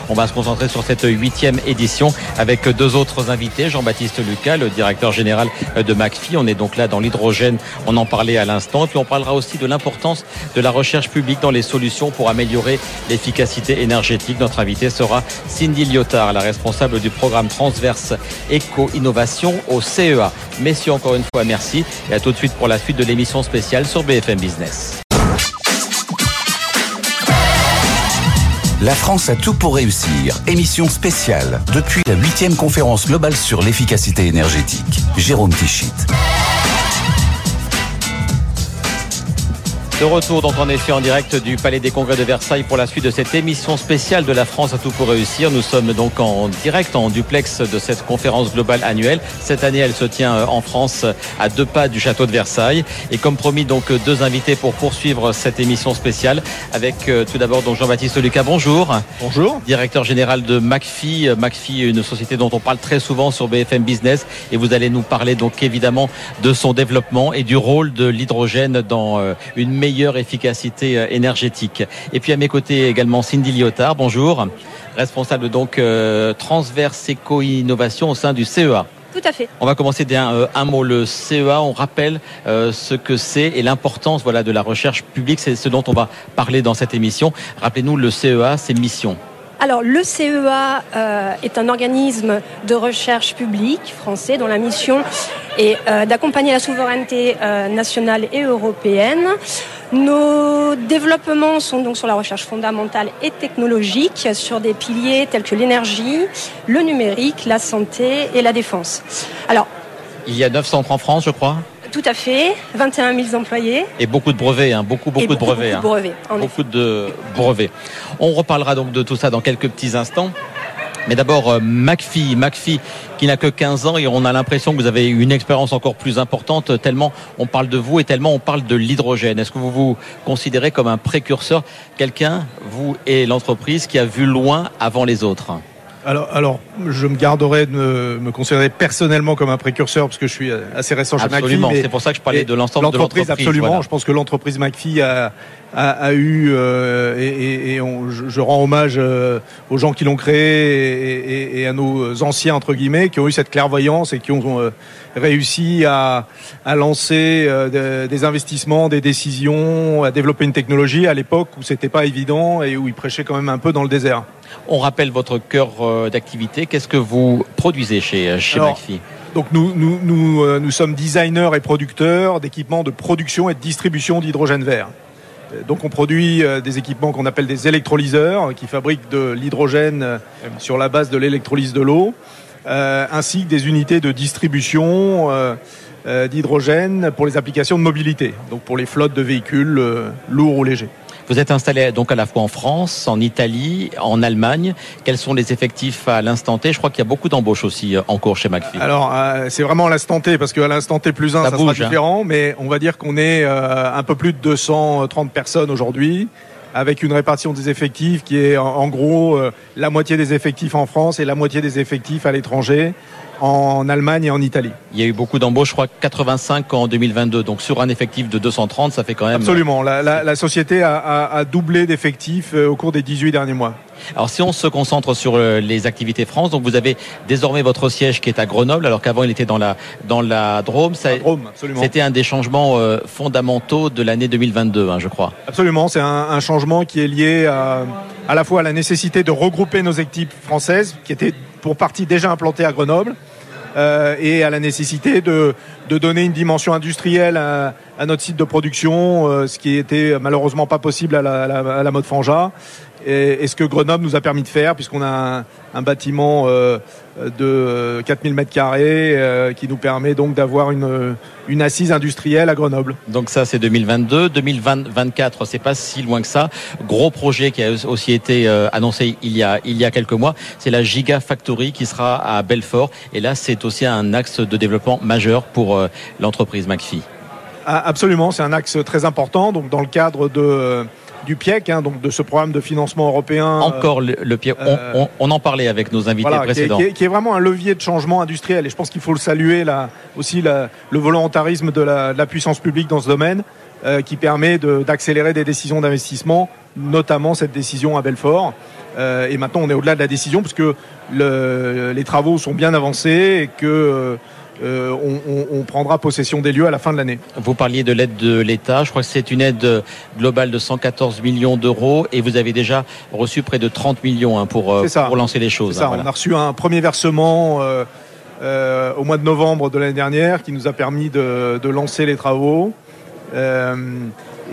on va se concentrer sur cette huitième édition avec deux autres invités. Jean-Baptiste Lucas, le directeur général de McPhee. On est donc là dans l'hydrogène. On en parlait à l'instant. Puis on parlera aussi de l'importance de la recherche publique dans les solutions pour améliorer l'efficacité énergétique. Notre invité sera Cindy Lyotard, la responsable du programme transverse éco-innovation au CEA. Messieurs, encore une fois, merci. Et à tout de suite pour la suite de l'émission spéciale sur BFM Business. La France a tout pour réussir. Émission spéciale depuis la huitième conférence globale sur l'efficacité énergétique. Jérôme Tichit. De retour donc en effet en direct du Palais des Congrès de Versailles pour la suite de cette émission spéciale de la France à tout pour réussir. Nous sommes donc en direct, en duplex de cette conférence globale annuelle. Cette année, elle se tient euh, en France à deux pas du château de Versailles. Et comme promis, donc deux invités pour poursuivre cette émission spéciale avec euh, tout d'abord donc Jean-Baptiste Lucas. Bonjour. Bonjour. Directeur général de McPhee. Euh, McPhee, une société dont on parle très souvent sur BFM Business. Et vous allez nous parler donc évidemment de son développement et du rôle de l'hydrogène dans une meilleure efficacité euh, énergétique. Et puis à mes côtés également Cindy Lyotard, bonjour, responsable donc euh, transverse éco-innovation au sein du CEA. Tout à fait. On va commencer d'un euh, un mot. Le CEA, on rappelle ce que c'est et l'importance voilà, de la recherche publique. C'est ce dont on va parler dans cette émission. Rappelez-nous, le CEA, c'est mission. Alors, le CEA est un organisme de recherche publique français dont la mission est d'accompagner la souveraineté nationale et européenne nos développements sont donc sur la recherche fondamentale et technologique, sur des piliers tels que l'énergie, le numérique, la santé et la défense. Alors, il y a 9 centres en France, je crois? Tout à fait, 21 000 employés. Et beaucoup de brevets, hein, beaucoup, beaucoup de brevets. Beaucoup, de brevets, hein. beaucoup de brevets. On reparlera donc de tout ça dans quelques petits instants. Mais d'abord, euh, McPhee, McPhee qui n'a que 15 ans et on a l'impression que vous avez une expérience encore plus importante tellement on parle de vous et tellement on parle de l'hydrogène. Est-ce que vous vous considérez comme un précurseur, quelqu'un, vous et l'entreprise, qui a vu loin avant les autres? Alors, alors, je me garderai de me, considérer personnellement comme un précurseur parce que je suis assez récent chez Absolument, c'est pour ça que je parlais de l'ensemble de l'entreprise. Absolument, je pense que l'entreprise McPhee a, a, eu, euh, et, je, rends hommage euh, aux gens qui l'ont créé et, à nos anciens, entre guillemets, qui ont eu cette clairvoyance et qui ont euh, réussi à, à lancer des investissements, des décisions, à développer une technologie à l'époque où c'était pas évident et où ils prêchaient quand même un peu dans le désert. On rappelle votre cœur euh, d'activité. Qu'est-ce que vous produisez chez, euh, chez McPhee donc nous, nous, nous, euh, nous, sommes designers et producteurs d'équipements de production et de distribution d'hydrogène vert. Donc on produit des équipements qu'on appelle des électrolyseurs qui fabriquent de l'hydrogène sur la base de l'électrolyse de l'eau, ainsi que des unités de distribution d'hydrogène pour les applications de mobilité, donc pour les flottes de véhicules lourds ou légers. Vous êtes installé donc à la fois en France, en Italie, en Allemagne. Quels sont les effectifs à l'instant T? Je crois qu'il y a beaucoup d'embauches aussi euh, en cours chez McPhee. Alors euh, c'est vraiment à l'instant T parce qu'à l'instant T plus un, ça, sera hein. différent, mais on va dire qu'on est euh, un peu plus de 230 personnes aujourd'hui avec une répartition des effectifs qui est en, gros la moitié des effectifs en France et la moitié des effectifs à l'étranger en Allemagne et en Italie. Il y a eu beaucoup d'embauches, je crois 85 en 2022. Donc sur un effectif de 230, ça fait quand même... Absolument. La, société a, doublé d'effectifs euh, au cours des 18 derniers mois. Alors si on se concentre sur euh, les activités France, donc vous avez désormais votre siège qui est à Grenoble, alors qu'avant il était dans la dans la Drôme. C'était un des changements euh, fondamentaux de l'année 2022, hein, je crois. Absolument, c'est un, changement qui est lié à, à la fois à la nécessité de regrouper nos équipes françaises, qui étaient pour partie déjà implantées à Grenoble, euh, et à la nécessité de, de, donner une dimension industrielle à, à notre site de production, euh, ce qui était malheureusement pas possible à la, à la mode Franja et, ce que Grenoble nous a permis de faire, puisqu'on a un, bâtiment euh, de 4000 mètres euh, qui nous permet donc d'avoir une, une assise industrielle à Grenoble. Donc ça c'est 2022, 2024 c'est pas si loin que ça. Gros projet qui a aussi été euh, annoncé il y a il y a quelques mois, c'est la Gigafactory qui sera à Belfort et là c'est aussi un axe de développement majeur pour l'entreprise McPhee. Ah, absolument, c'est un axe très important. Donc dans le cadre de du PIEC, hein, donc de ce programme de financement européen. Encore le, le PIEC, on, on, en parlait avec nos invités précédents. Qui est, qui, est, vraiment un levier de changement industriel et je pense qu'il faut le saluer là aussi la, le volontarisme de la, de la, puissance publique dans ce domaine euh, qui permet d'accélérer des décisions d'investissement, notamment cette décision à Belfort. Euh, et maintenant on est au-delà de la décision puisque le, les travaux sont bien avancés et que euh, on, prendra possession des lieux à la fin de l'année. Vous parliez de l'aide de l'État. Je crois que c'est une aide globale de 114 millions d'euros et vous avez déjà reçu près de 30 millions hein, pour, euh, pour lancer les choses. Hein, on a reçu un premier versement euh, au mois de novembre de l'année dernière qui nous a permis de, de lancer les travaux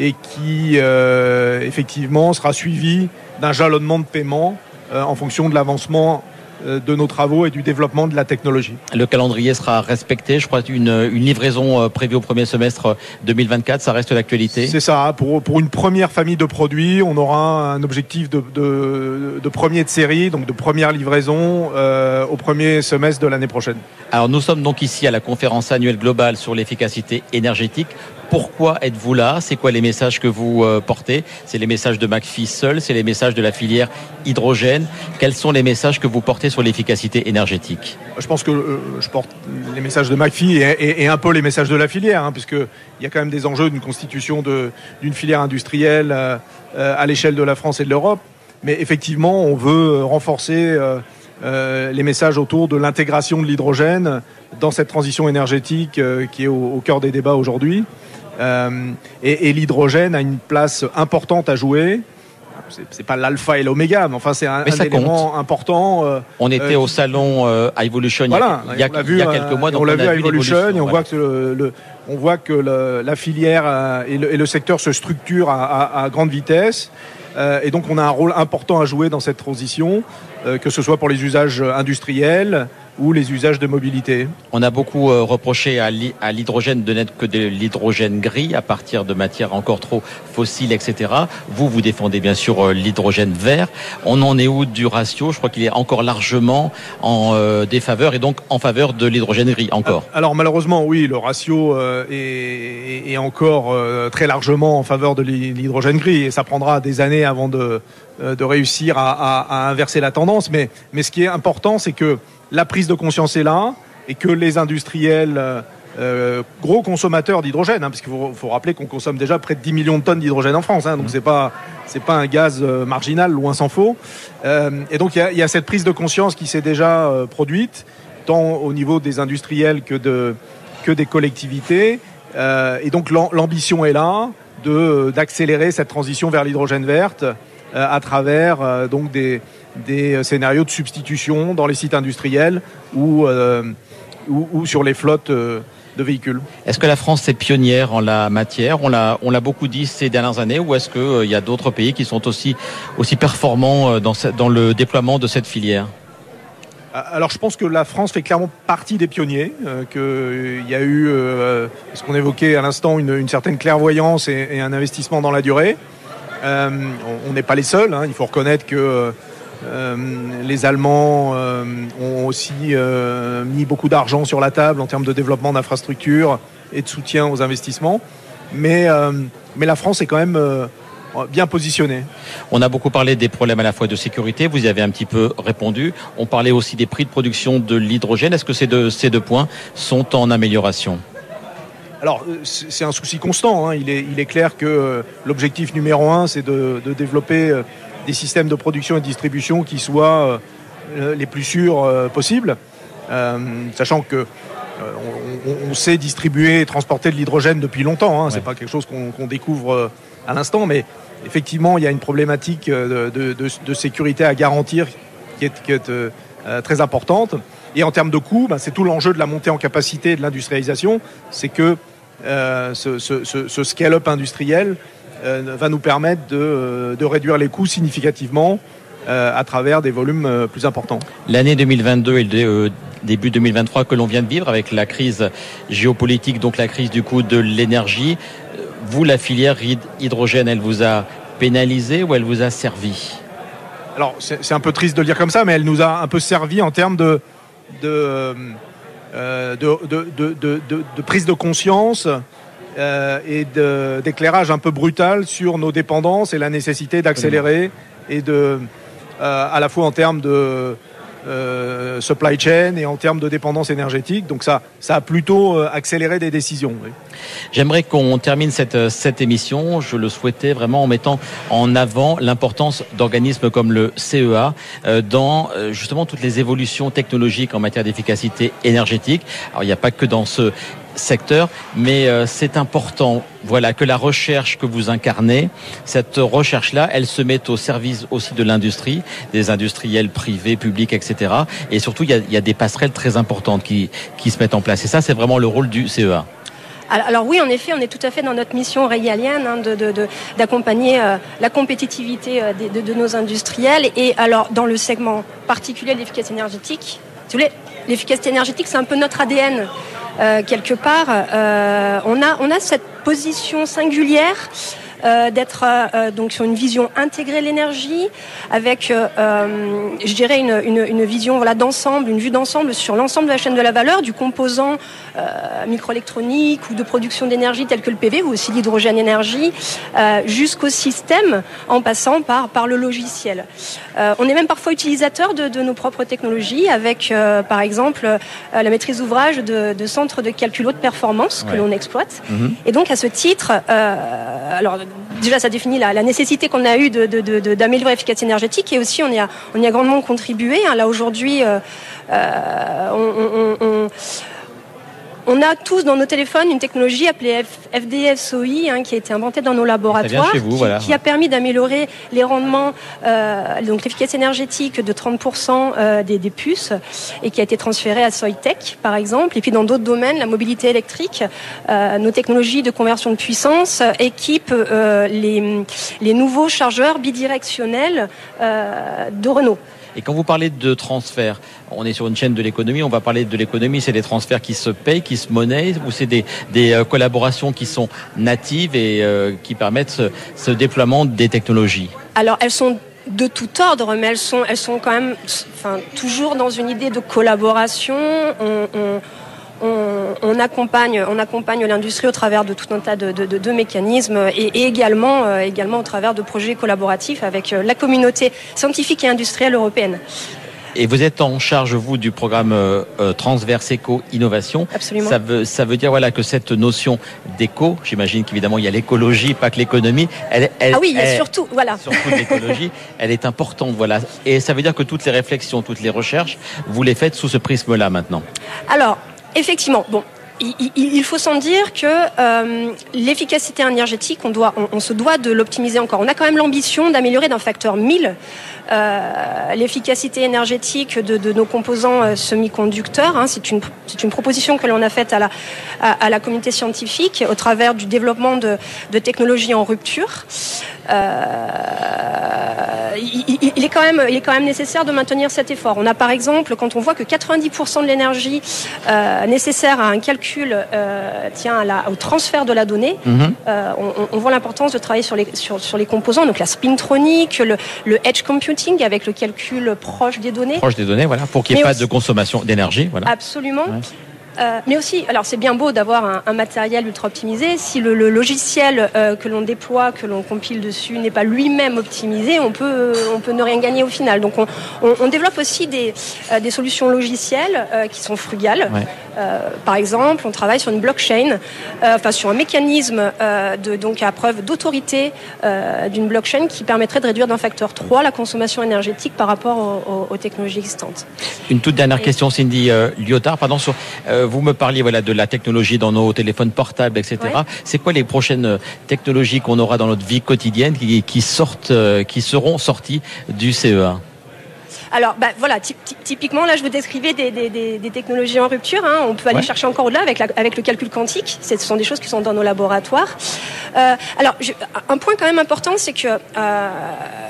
et qui effectivement sera suivi d'un jalonnement de paiement en fonction de l'avancement de nos travaux et du développement de la technologie. Le calendrier sera respecté, je crois une, une livraison euh, prévue au premier semestre 2024, ça reste l'actualité C'est ça, pour, pour une première famille de produits, on aura un objectif de, de, de premier de série, donc de première livraison euh, au premier semestre de l'année prochaine. Alors nous sommes donc ici à la conférence annuelle globale sur l'efficacité énergétique pourquoi êtes-vous là? C'est quoi les messages que vous euh, portez? C'est les messages de McPhee seul? C'est les messages de la filière hydrogène? Quels sont les messages que vous portez sur l'efficacité énergétique? Je pense que euh, je porte les messages de McPhee et, un peu les messages de la filière, hein, puisqu'il y a quand même des enjeux d'une constitution d'une filière industrielle euh, à l'échelle de la France et de l'Europe. Mais effectivement, on veut renforcer les messages autour de l'intégration de l'hydrogène dans cette transition énergétique qui est au cœur des débats aujourd'hui. Euh, et, l'hydrogène a une place importante à jouer c'est pas l'alpha et l'oméga, mais enfin c'est un, élément important. Euh, on était au euh, salon à Evolution il y a, il y a, quelques mois, donc on l'a vu à Evolution, et on voit que le, on voit que la filière et le, secteur se structurent à, grande vitesse. et donc on a un rôle important à jouer dans cette transition, que ce soit pour les usages industriels, ou les usages de mobilité. On a beaucoup euh, reproché à l'hydrogène de n'être que de l'hydrogène gris à partir de matières encore trop fossiles, etc. Vous, vous défendez bien sûr euh, l'hydrogène vert. On en est où du ratio? Je crois qu'il est encore largement en euh, défaveur et donc en faveur de l'hydrogène gris encore. Alors malheureusement, oui, le ratio est, encore très largement en faveur de l'hydrogène gris et ça prendra des années avant de, de réussir à, à, inverser la tendance. Mais, mais ce qui est important, c'est que la prise de conscience est là et que les industriels, euh, euh, gros consommateurs d'hydrogène, hein, parce qu'il faut, rappeler qu'on consomme déjà près de 10 millions de tonnes d'hydrogène en France, hein, donc mmh. c'est pas c'est pas un gaz euh, marginal, loin s'en faut. et donc il y a, cette prise de conscience qui s'est déjà produite, tant au niveau des industriels que de que des collectivités. et donc l'ambition est là de d'accélérer cette transition vers l'hydrogène verte à travers donc des des euh, scénarios de substitution dans les sites industriels ou, euh, ou, sur les flottes euh, de véhicules. Est-ce que la France est pionnière en la matière? On l'a on l'a beaucoup dit ces dernières années, ou est-ce qu'il y a d'autres pays qui sont aussi aussi performants dans, dans le déploiement de cette filière? Alors je pense que la France fait clairement partie des pionniers, qu'il y a eu, ce qu'on évoquait à l'instant, une, certaine clairvoyance et, un investissement dans la durée. on n'est pas les seuls, hein. il faut reconnaître que euh, les Allemands euh, ont aussi euh, mis beaucoup d'argent sur la table en termes de développement d'infrastructures et de soutien aux investissements. Mais, mais la France est quand même bien positionnée. On a beaucoup parlé des problèmes à la fois de sécurité, vous y avez un petit peu répondu. On parlait aussi des prix de production de l'hydrogène. Est-ce que ces deux, ces deux points sont en amélioration? Alors, c'est un souci constant. Hein. Il, est, il, est, clair que l'objectif numéro un, c'est de, de, développer des systèmes de production et de distribution qui soient euh, les plus sûrs euh, possibles, euh, sachant que on, sait distribuer et transporter de l'hydrogène depuis longtemps. Hein, C'est pas quelque chose qu'on découvre à l'instant, mais effectivement, il y a une problématique de, sécurité à garantir qui est, très importante. Et en termes de coûts, bah, c'est tout l'enjeu de la montée en capacité de l'industrialisation, c'est que ce, ce scale-up industriel va nous permettre de, euh, de, réduire les coûts significativement euh, à travers des volumes plus importants. L'année 2022 et le début 2023 que l'on vient de vivre avec la crise géopolitique, donc la crise du coût de l'énergie, vous, la filière hydrogène, elle vous a pénalisé ou elle vous a servi? Alors, c'est un peu triste de le dire comme ça, mais elle nous a un peu servi en termes de, de, de, de, de prise de conscience euh, et d'éclairage un peu brutal sur nos dépendances et la nécessité d'accélérer et de, euh, à la fois en termes de euh, supply chain et en termes de dépendance énergétique. Donc ça, ça a plutôt accéléré des décisions. J'aimerais qu'on termine cette, cette émission, je le souhaitais vraiment en mettant en avant l'importance d'organismes comme le CEA dans justement toutes les évolutions technologiques en matière d'efficacité énergétique. Alors il n'y a pas que dans ce secteur, mais euh, c'est important, voilà, que la recherche que vous incarnez, cette recherche-là, elle se mette au service aussi de l'industrie, des industriels privés, publics, etc. Et surtout, il y a, y a des passerelles très importantes qui, qui se mettent en place. Et ça, c'est vraiment le rôle du CEA. Alors oui, en effet, on est tout à fait dans notre mission régalienne hein, d'accompagner euh, la compétitivité euh, de, de, nos industriels. Et alors, dans le segment particulier de l'efficacité énergétique, si vous voulez, l'efficacité énergétique, c'est un peu notre ADN. Euh, quelque part, euh, on, a, on a cette position singulière euh, d'être euh, donc sur une vision intégrée de l'énergie, avec, euh, je dirais, une, une, une vision voilà, d'ensemble, une vue d'ensemble sur l'ensemble de la chaîne de la valeur, du composant microélectronique ou de production d'énergie tel que le PV ou aussi l'hydrogène énergie, jusqu'au système en passant par, par le logiciel. on est même parfois utilisateur de, de nos propres technologies avec, par exemple, la maîtrise d'ouvrage de, de, centres de calcul haute performance que l'on exploite. Mhm. Et donc, à ce titre, alors déjà, ça définit la, nécessité qu'on a eue d'améliorer l'efficacité énergétique et aussi on y a, on y a grandement contribué. Hein. Là, aujourd'hui, euh, euh, on on a tous dans nos téléphones une technologie appelée FDSOI hein, qui a été inventée dans nos laboratoires, qui, a permis d'améliorer les rendements, euh, donc l'efficacité énergétique de 30% euh, des, puces et qui a été transférée à Soitec par exemple. Et puis dans d'autres domaines, la mobilité électrique, euh, nos technologies de conversion de puissance équipent les, les nouveaux chargeurs bidirectionnels de Renault. Et quand vous parlez de transfert, on est sur une chaîne de l'économie, on va parler de l'économie, c'est des transferts qui se payent, qui se monnaient, ou c'est des, des collaborations qui sont natives et qui permettent ce, ce déploiement des technologies Alors elles sont de tout ordre, mais elles sont, elles sont quand même enfin, toujours dans une idée de collaboration. On, on, on, accompagne, on accompagne l'industrie au travers de tout un tas de, de, de, de mécanismes et, et également, euh, également au travers de projets collaboratifs avec euh, la communauté scientifique et industrielle européenne. Et vous êtes en charge, vous, du programme euh, Transverse Éco Innovation. Absolument. Ça veut, ça veut dire voilà, que cette notion d'éco, j'imagine qu'évidemment il y a l'écologie, pas que l'économie. Elle, elle, ah oui, il y a surtout, voilà. Surtout l'écologie, elle est importante. Voilà. Et ça veut dire que toutes les réflexions, toutes les recherches, vous les faites sous ce prisme-là maintenant. Alors, effectivement, bon, il, faut sans dire que euh, l'efficacité énergétique, on, doit, on, on, se doit de l'optimiser encore. On a quand même l'ambition d'améliorer d'un facteur 1000 euh, l'efficacité énergétique de, de, nos composants euh, semi-conducteurs. Hein, c'est une, une proposition que l'on a faite à la, à, à, la communauté scientifique au travers du développement de, de technologies en rupture. Euh, il, il, est quand même, il est quand même nécessaire de maintenir cet effort. On a par exemple, quand on voit que 90% de l'énergie euh, nécessaire à un calcul euh, tient à la, au transfert de la donnée, mm -hmm. euh, on, on, voit l'importance de travailler sur les, sur, sur les composants, donc la spintronique, le, le edge computing avec le calcul proche des données. Proche des données, voilà, pour qu'il n'y ait pas aussi... de consommation d'énergie. Voilà. Absolument. Ouais. Euh, mais aussi, alors c'est bien beau d'avoir un, un, matériel ultra optimisé. Si le, le logiciel euh, que l'on déploie, que l'on compile dessus, n'est pas lui-même optimisé, on peut, on peut ne rien gagner au final. Donc on, on, on développe aussi des, euh, des solutions logicielles qui sont frugales. Ouais. Par exemple, on travaille sur une blockchain, enfin sur un mécanisme de, donc à preuve d'autorité d'une blockchain qui permettrait de réduire d'un facteur 3 la consommation énergétique par rapport aux, aux, aux technologies existantes. Une toute dernière Et... question, Cindy Lyotard, pardon, sur vous me parliez voilà, de la technologie dans nos téléphones portables, etc. Ouais. C'est quoi les prochaines technologies qu'on aura dans notre vie quotidienne qui, qui, sortent, qui seront sorties du E CEA alors, bah, voilà, typiquement, là, je vous décrivais des, des, des, des technologies en rupture. Hein. On peut aller ouais. chercher encore au-delà avec, avec le calcul quantique. Ce sont des choses qui sont dans nos laboratoires. Euh, alors, je, un point quand même important, c'est que euh,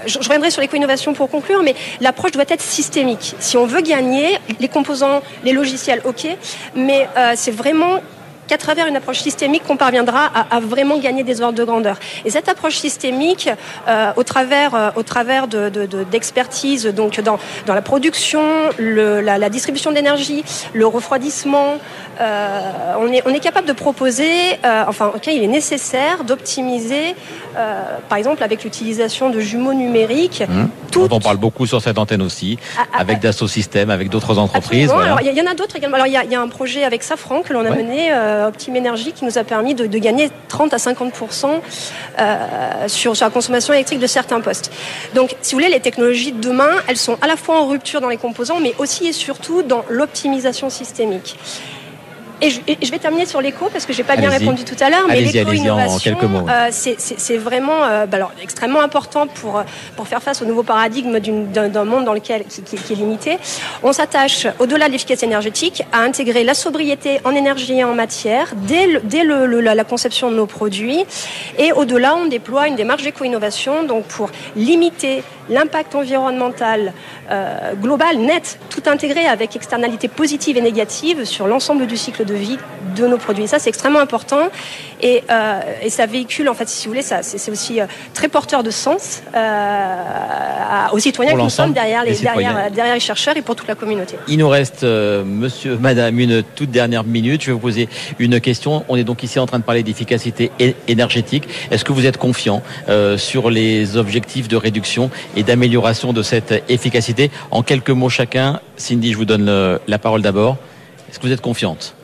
je, je, reviendrai sur l'éco-innovation pour conclure, mais l'approche doit être systémique. Si on veut gagner, les composants, les logiciels, ok, mais euh, c'est vraiment qu'à travers une approche systémique qu'on parviendra à, à, vraiment gagner des ordres de grandeur. Et cette approche systémique, euh, au travers, euh, au travers d'expertise, de, de, donc dans, dans la production, le, la, la, distribution d'énergie, le refroidissement, euh, on, est, on est capable de proposer, euh, enfin, ok, il est nécessaire d'optimiser, euh, par exemple, avec l'utilisation de jumeaux numériques. Mmh. Tout... On parle beaucoup sur cette antenne aussi, ah, ah, avec Dassault Systèmes, avec d'autres entreprises. Voilà. Alors, il y, y, en a d'autres également. Alors, il y, y, a un projet avec Safran que l'on a ouais. mené, euh, Optim Energy, qui nous a permis de, gagner 30 à 50 euh, sur, sur la consommation électrique de certains postes. Donc, si vous voulez, les technologies de demain, elles sont à la fois en rupture dans les composants, mais aussi et surtout dans l'optimisation systémique. Et je, et je, vais terminer sur l'éco parce que j'ai pas bien répondu tout à l'heure, mais l'éco-innovation, euh, c'est vraiment euh, bah alors, extrêmement important pour, pour faire face au nouveau paradigme d'un monde dans lequel, qui, qui, qui est limité. On s'attache, au-delà de l'efficacité énergétique, à intégrer la sobriété en énergie et en matière dès, le, dès le, le, la conception de nos produits. Et au-delà, on déploie une démarche d'éco-innovation donc pour limiter l'impact environnemental euh, global, net, tout intégré avec externalités positives et négatives sur l'ensemble du cycle de vie de nos produits. Et ça, c'est extrêmement important. Et, euh, et, ça véhicule, en fait, si vous voulez, ça, c'est aussi euh, très porteur de sens aux citoyens nous sommes derrière les, derrière, derrière les chercheurs et pour toute la communauté. Il nous reste, monsieur, madame, une toute dernière minute. Je vais vous poser une question. On est donc ici en train de parler d'efficacité énergétique. Est-ce que vous êtes confiant sur les objectifs de réduction et d'amélioration de cette efficacité En quelques mots chacun, Cindy, je vous donne la parole d'abord. Est-ce que vous êtes confiante?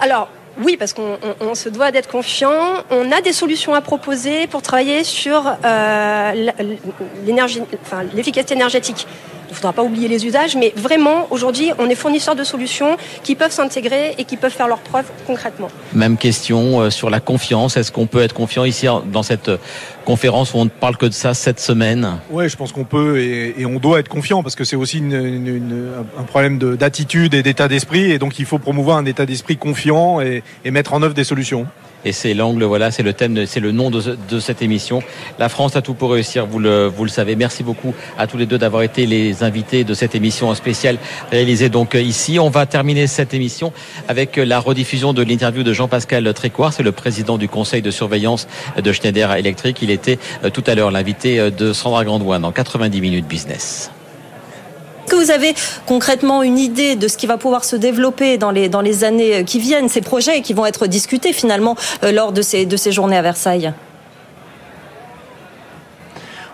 Alors, oui, parce qu'on on, on se doit d'être confiant. On a des solutions à proposer pour travailler sur euh, l'énergie, enfin, l'efficacité énergétique. Il ne faudra pas oublier les usages, mais vraiment, aujourd'hui, on est fournisseur de solutions qui peuvent s'intégrer et qui peuvent faire leurs preuves concrètement. Même question euh, sur la confiance. Est-ce qu'on peut être confiant ici dans cette conférence où on ne parle que de ça cette semaine? Oui, je pense qu'on peut et, et, on doit être confiant parce que c'est aussi une, une, une, un problème d'attitude et d'état d'esprit. Et donc, il faut promouvoir un état d'esprit confiant et, et mettre en œuvre des solutions. Et c'est l'angle, voilà, c'est le thème, c'est le nom de, cette émission. La France a tout pour réussir, vous le, vous le savez. Merci beaucoup à tous les deux d'avoir été les invités de cette émission spéciale réalisée donc ici. On va terminer cette émission avec la rediffusion de l'interview de Jean-Pascal Trécoire, c'est le président du conseil de surveillance de Schneider Electric. Il était euh, tout à l'heure l'invité euh, de Sandra Grandouin dans 90 minutes business. Est-ce que vous avez concrètement une idée de ce qui va pouvoir se développer dans les, dans les années qui viennent, ces projets qui vont être discutés finalement euh, lors de ces, de ces journées à Versailles?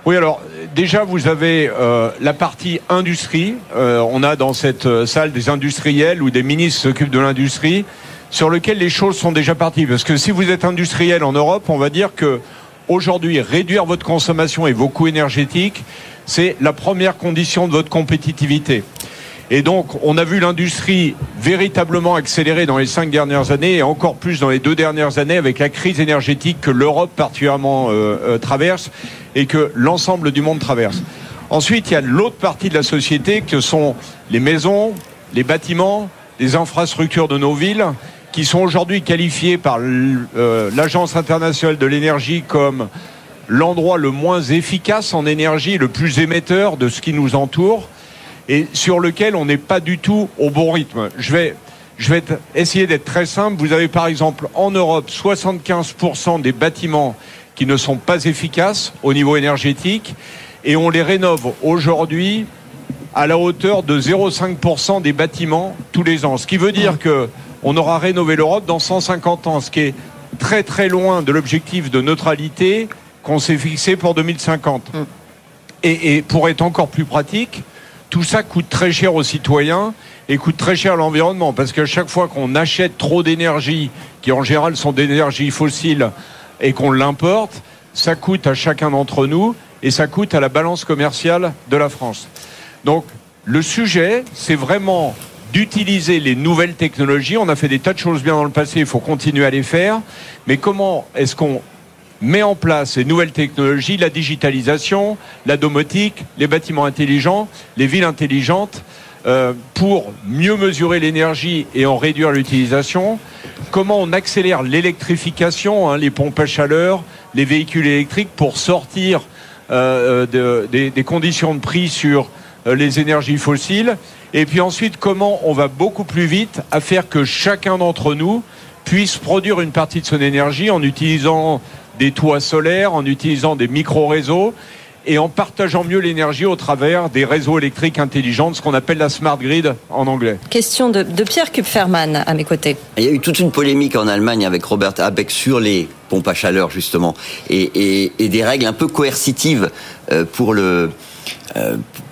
Oui, alors déjà vous avez euh, la partie industrie. Euh, on a dans cette salle des industriels ou des ministres s'occupent de l'industrie, sur lequel les choses sont déjà parties. Parce que si vous êtes industriel en Europe, on va dire que aujourd'hui réduire votre consommation et vos coûts énergétiques, c'est la première condition de votre compétitivité. Et donc, on a vu l'industrie véritablement accélérer dans les cinq dernières années et encore plus dans les deux dernières années avec la crise énergétique que l'Europe particulièrement euh, euh, traverse et que l'ensemble du monde traverse. Ensuite, il y a l'autre partie de la société que sont les maisons, les bâtiments, les infrastructures de nos villes qui sont aujourd'hui qualifiées par euh, l'Agence internationale de l'énergie comme l'endroit le moins efficace en énergie, le plus émetteur de ce qui nous entoure, et sur lequel on n'est pas du tout au bon rythme. Je vais, je vais essayer d'être très simple. Vous avez par exemple en Europe 75% des bâtiments qui ne sont pas efficaces au niveau énergétique, et on les rénove aujourd'hui à la hauteur de 0,5% des bâtiments tous les ans. Ce qui veut dire que on aura rénové l'Europe dans 150 ans, ce qui est très très loin de l'objectif de neutralité qu'on s'est fixé pour 2050. Mm. Et, pour être encore plus pratique, tout ça coûte très cher aux citoyens et coûte très cher à l'environnement. Parce qu'à chaque fois qu'on achète trop d'énergie, qui en général sont d'énergie fossile, et qu'on l'importe, ça coûte à chacun d'entre nous et ça coûte à la balance commerciale de la France. Donc le sujet, c'est vraiment d'utiliser les nouvelles technologies. On a fait des tas de choses bien dans le passé, il faut continuer à les faire. Mais comment est-ce qu'on met en place ces nouvelles technologies, la digitalisation, la domotique, les bâtiments intelligents, les villes intelligentes, euh, pour mieux mesurer l'énergie et en réduire l'utilisation? Comment on accélère l'électrification, hein, les pompes à chaleur, les véhicules électriques pour sortir euh, euh, des, conditions de prix sur les énergies fossiles? Et puis ensuite, comment on va beaucoup plus vite à faire que chacun d'entre nous puisse produire une partie de son énergie en utilisant des toits solaires, en utilisant des micro-réseaux et en partageant mieux l'énergie au travers des réseaux électriques intelligents, ce qu'on appelle la smart grid en anglais. Question de, Pierre Kupferman à mes côtés. Il y a eu toute une polémique en Allemagne avec Robert Habeck sur les pompes à chaleur justement et, des règles un peu coercitives euh, pour le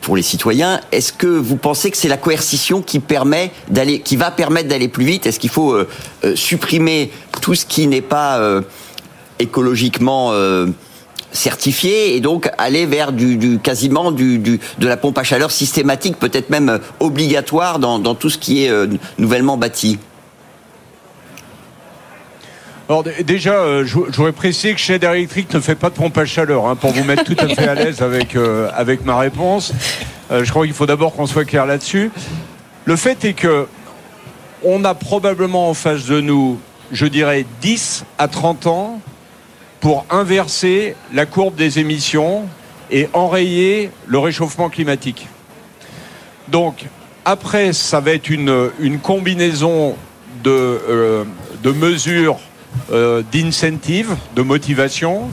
pour les citoyens. Est-ce que vous pensez que c'est la coercition qui permet d'aller, qui va permettre d'aller plus vite? Est-ce qu'il faut euh, supprimer tout ce qui n'est pas écologiquement euh, certifié et donc aller vers du, quasiment du, de la pompe à chaleur systématique, peut-être même euh, obligatoire dans, tout ce qui est euh, nouvellement bâti? Alors déjà, je, voudrais préciser que Schneider Electric ne fait pas de pompe à chaleur, hein, pour vous mettre tout à fait à l'aise avec, avec ma réponse. je crois qu'il faut d'abord qu'on soit clair là-dessus. Le fait est que on a probablement en face de nous, je dirais, 10 à 30 ans pour inverser la courbe des émissions et enrayer le réchauffement climatique. Donc, après, ça va être une, une combinaison de, euh, de mesures euh, d'incentive, de motivation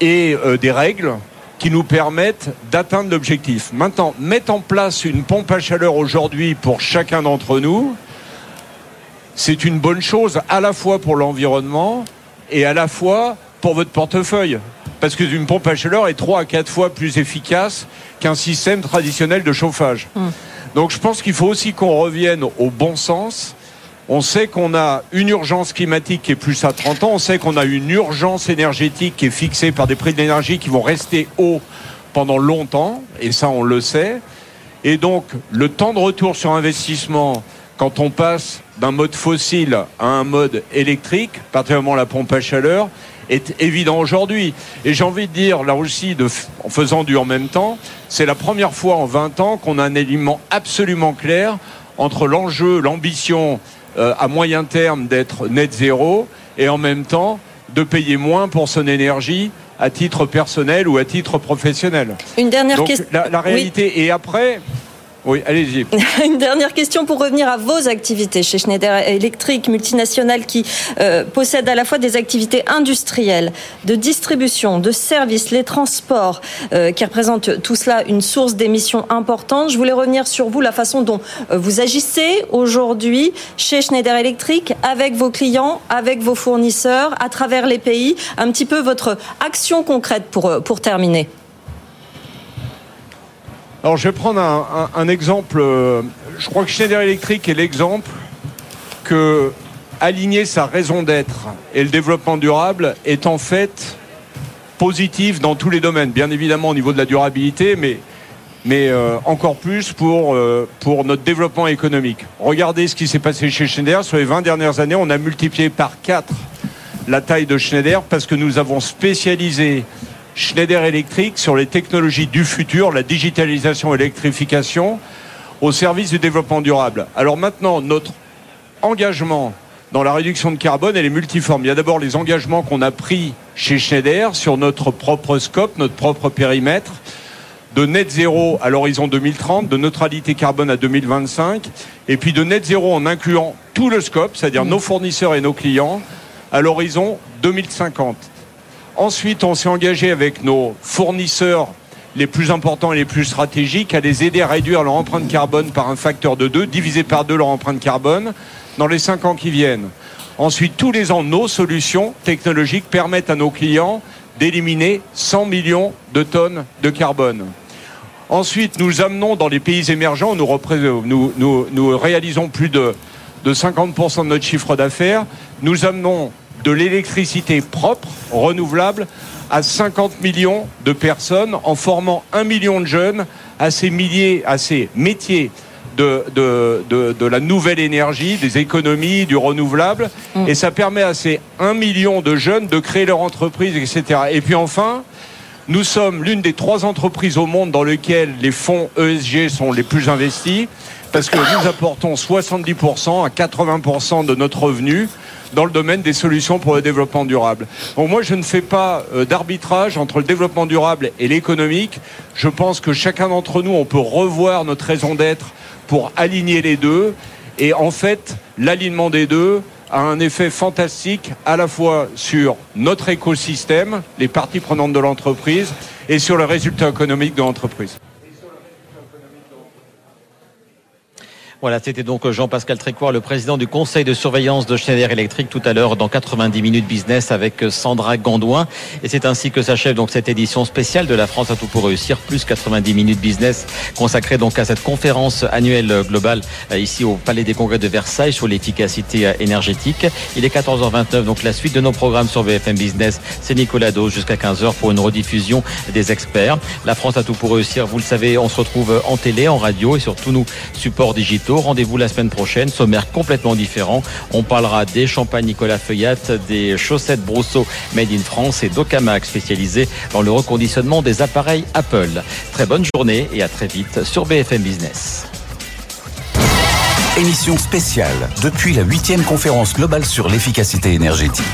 et euh, des règles qui nous permettent d'atteindre l'objectif. Maintenant, mettre en place une pompe à chaleur aujourd'hui pour chacun d'entre nous, c'est une bonne chose à la fois pour l'environnement et à la fois pour votre portefeuille. Parce qu'une pompe à chaleur est 3 à 4 fois plus efficace qu'un système traditionnel de chauffage. Hmm. Donc je pense qu'il faut aussi qu'on revienne au bon sens. On sait qu'on a une urgence climatique qui est plus à 30 ans. On sait qu'on a une urgence énergétique qui est fixée par des prix d'énergie qui vont rester hauts pendant longtemps. Et ça, on le sait. Et donc, le temps de retour sur investissement, quand on passe d'un mode fossile à un mode électrique, particulièrement la pompe à chaleur, est évident aujourd'hui. Et j'ai envie de dire, là aussi, de, en faisant du en même temps, c'est la première fois en 20 ans qu'on a un élément absolument clair entre l'enjeu, l'ambition euh, à moyen terme d'être net zéro et en même temps de payer moins pour son énergie à titre personnel ou à titre professionnel. Une dernière question. La, la réalité, et après, oui, allez-y. Une dernière question pour revenir à vos activités chez Schneider Electric, multinationale qui euh, possède à la fois des activités industrielles, de distribution, de services, les transports, euh, qui représentent tout cela une source d'émissions importante. Je voulais revenir sur vous, la façon dont euh, vous agissez aujourd'hui chez Schneider Electric, avec vos clients, avec vos fournisseurs, à travers les pays, un petit peu votre action concrète pour, pour terminer. Alors je vais prendre un, exemple. euh, Je crois que Schneider Electric est l'exemple que aligner sa raison d'être et le développement durable est en fait positif dans tous les domaines. Bien évidemment au niveau de la durabilité, mais, mais euh, encore plus pour, euh, pour notre développement économique. Regardez ce qui s'est passé chez Schneider. Sur les 20 dernières années, on a multiplié par 4 la taille de Schneider parce que nous avons spécialisé Schneider Electric sur les technologies du futur, la digitalisation et l'électrification au service du développement durable. Alors maintenant, notre engagement dans la réduction de carbone, elle est multiforme. Il y a d'abord les engagements qu'on a pris chez Schneider sur notre propre scope, notre propre périmètre, de net zéro à l'horizon 2030, de neutralité carbone à 2025, et puis de net zéro en incluant tout le scope, c'est-à-dire nos fournisseurs et nos clients, à l'horizon 2050. Ensuite, on s'est engagé avec nos fournisseurs les plus importants et les plus stratégiques à les aider à réduire leur empreinte carbone par un facteur de 2, diviser par 2 leur empreinte carbone dans les 5 ans qui viennent. Ensuite, tous les ans, nos solutions technologiques permettent à nos clients d'éliminer 100 millions de tonnes de carbone. Ensuite, nous amenons dans les pays émergents, nous réalisons plus de, de 50% de notre chiffre d'affaires, nous amenons de l'électricité propre, renouvelable, à 50 millions de personnes en formant un million de jeunes à ces milliers, à ces métiers de, de, de, de la nouvelle énergie, des économies, du renouvelable. Mm. Et ça permet à ces un million de jeunes de créer leur entreprise, etc. Et puis enfin, nous sommes l'une des trois entreprises au monde dans lesquelles les fonds ESG sont les plus investis, parce que nous apportons 70% à 80% de notre revenu dans le domaine des solutions pour le développement durable. Bon, moi, je ne fais pas euh, d'arbitrage entre le développement durable et l'économique. Je pense que chacun d'entre nous, on peut revoir notre raison d'être pour aligner les deux. Et en fait, l'alignement des deux a un effet fantastique à la fois sur notre écosystème, les parties prenantes de l'entreprise, et sur le résultat économique de l'entreprise. Voilà, c'était donc Jean-Pascal Trécoire, le président du conseil de surveillance de Schneider Electric, tout à l'heure dans 90 minutes business avec Sandra Gandouin. Et c'est ainsi que s'achève donc cette édition spéciale de la France à tout pour réussir, plus 90 minutes business consacrée donc à cette conférence annuelle globale euh, ici au Palais des Congrès de Versailles sur l'efficacité euh, énergétique. Il est 14h29, donc la suite de nos programmes sur BFM Business, c'est Nicolas Dose jusqu'à 15h pour une rediffusion des experts. La France à tout pour réussir, vous le savez, on se retrouve en télé, en radio et sur tous nos supports digitaux. Rendez-vous la semaine prochaine, sommaire complètement différent. On parlera des champagnes Nicolas Feuillat, des chaussettes Brousseau Made in France et d'Ocamac spécialisé dans le reconditionnement des appareils Apple. Très bonne journée et à très vite sur BFM Business. Émission spéciale depuis la 8e conférence globale sur l'efficacité énergétique.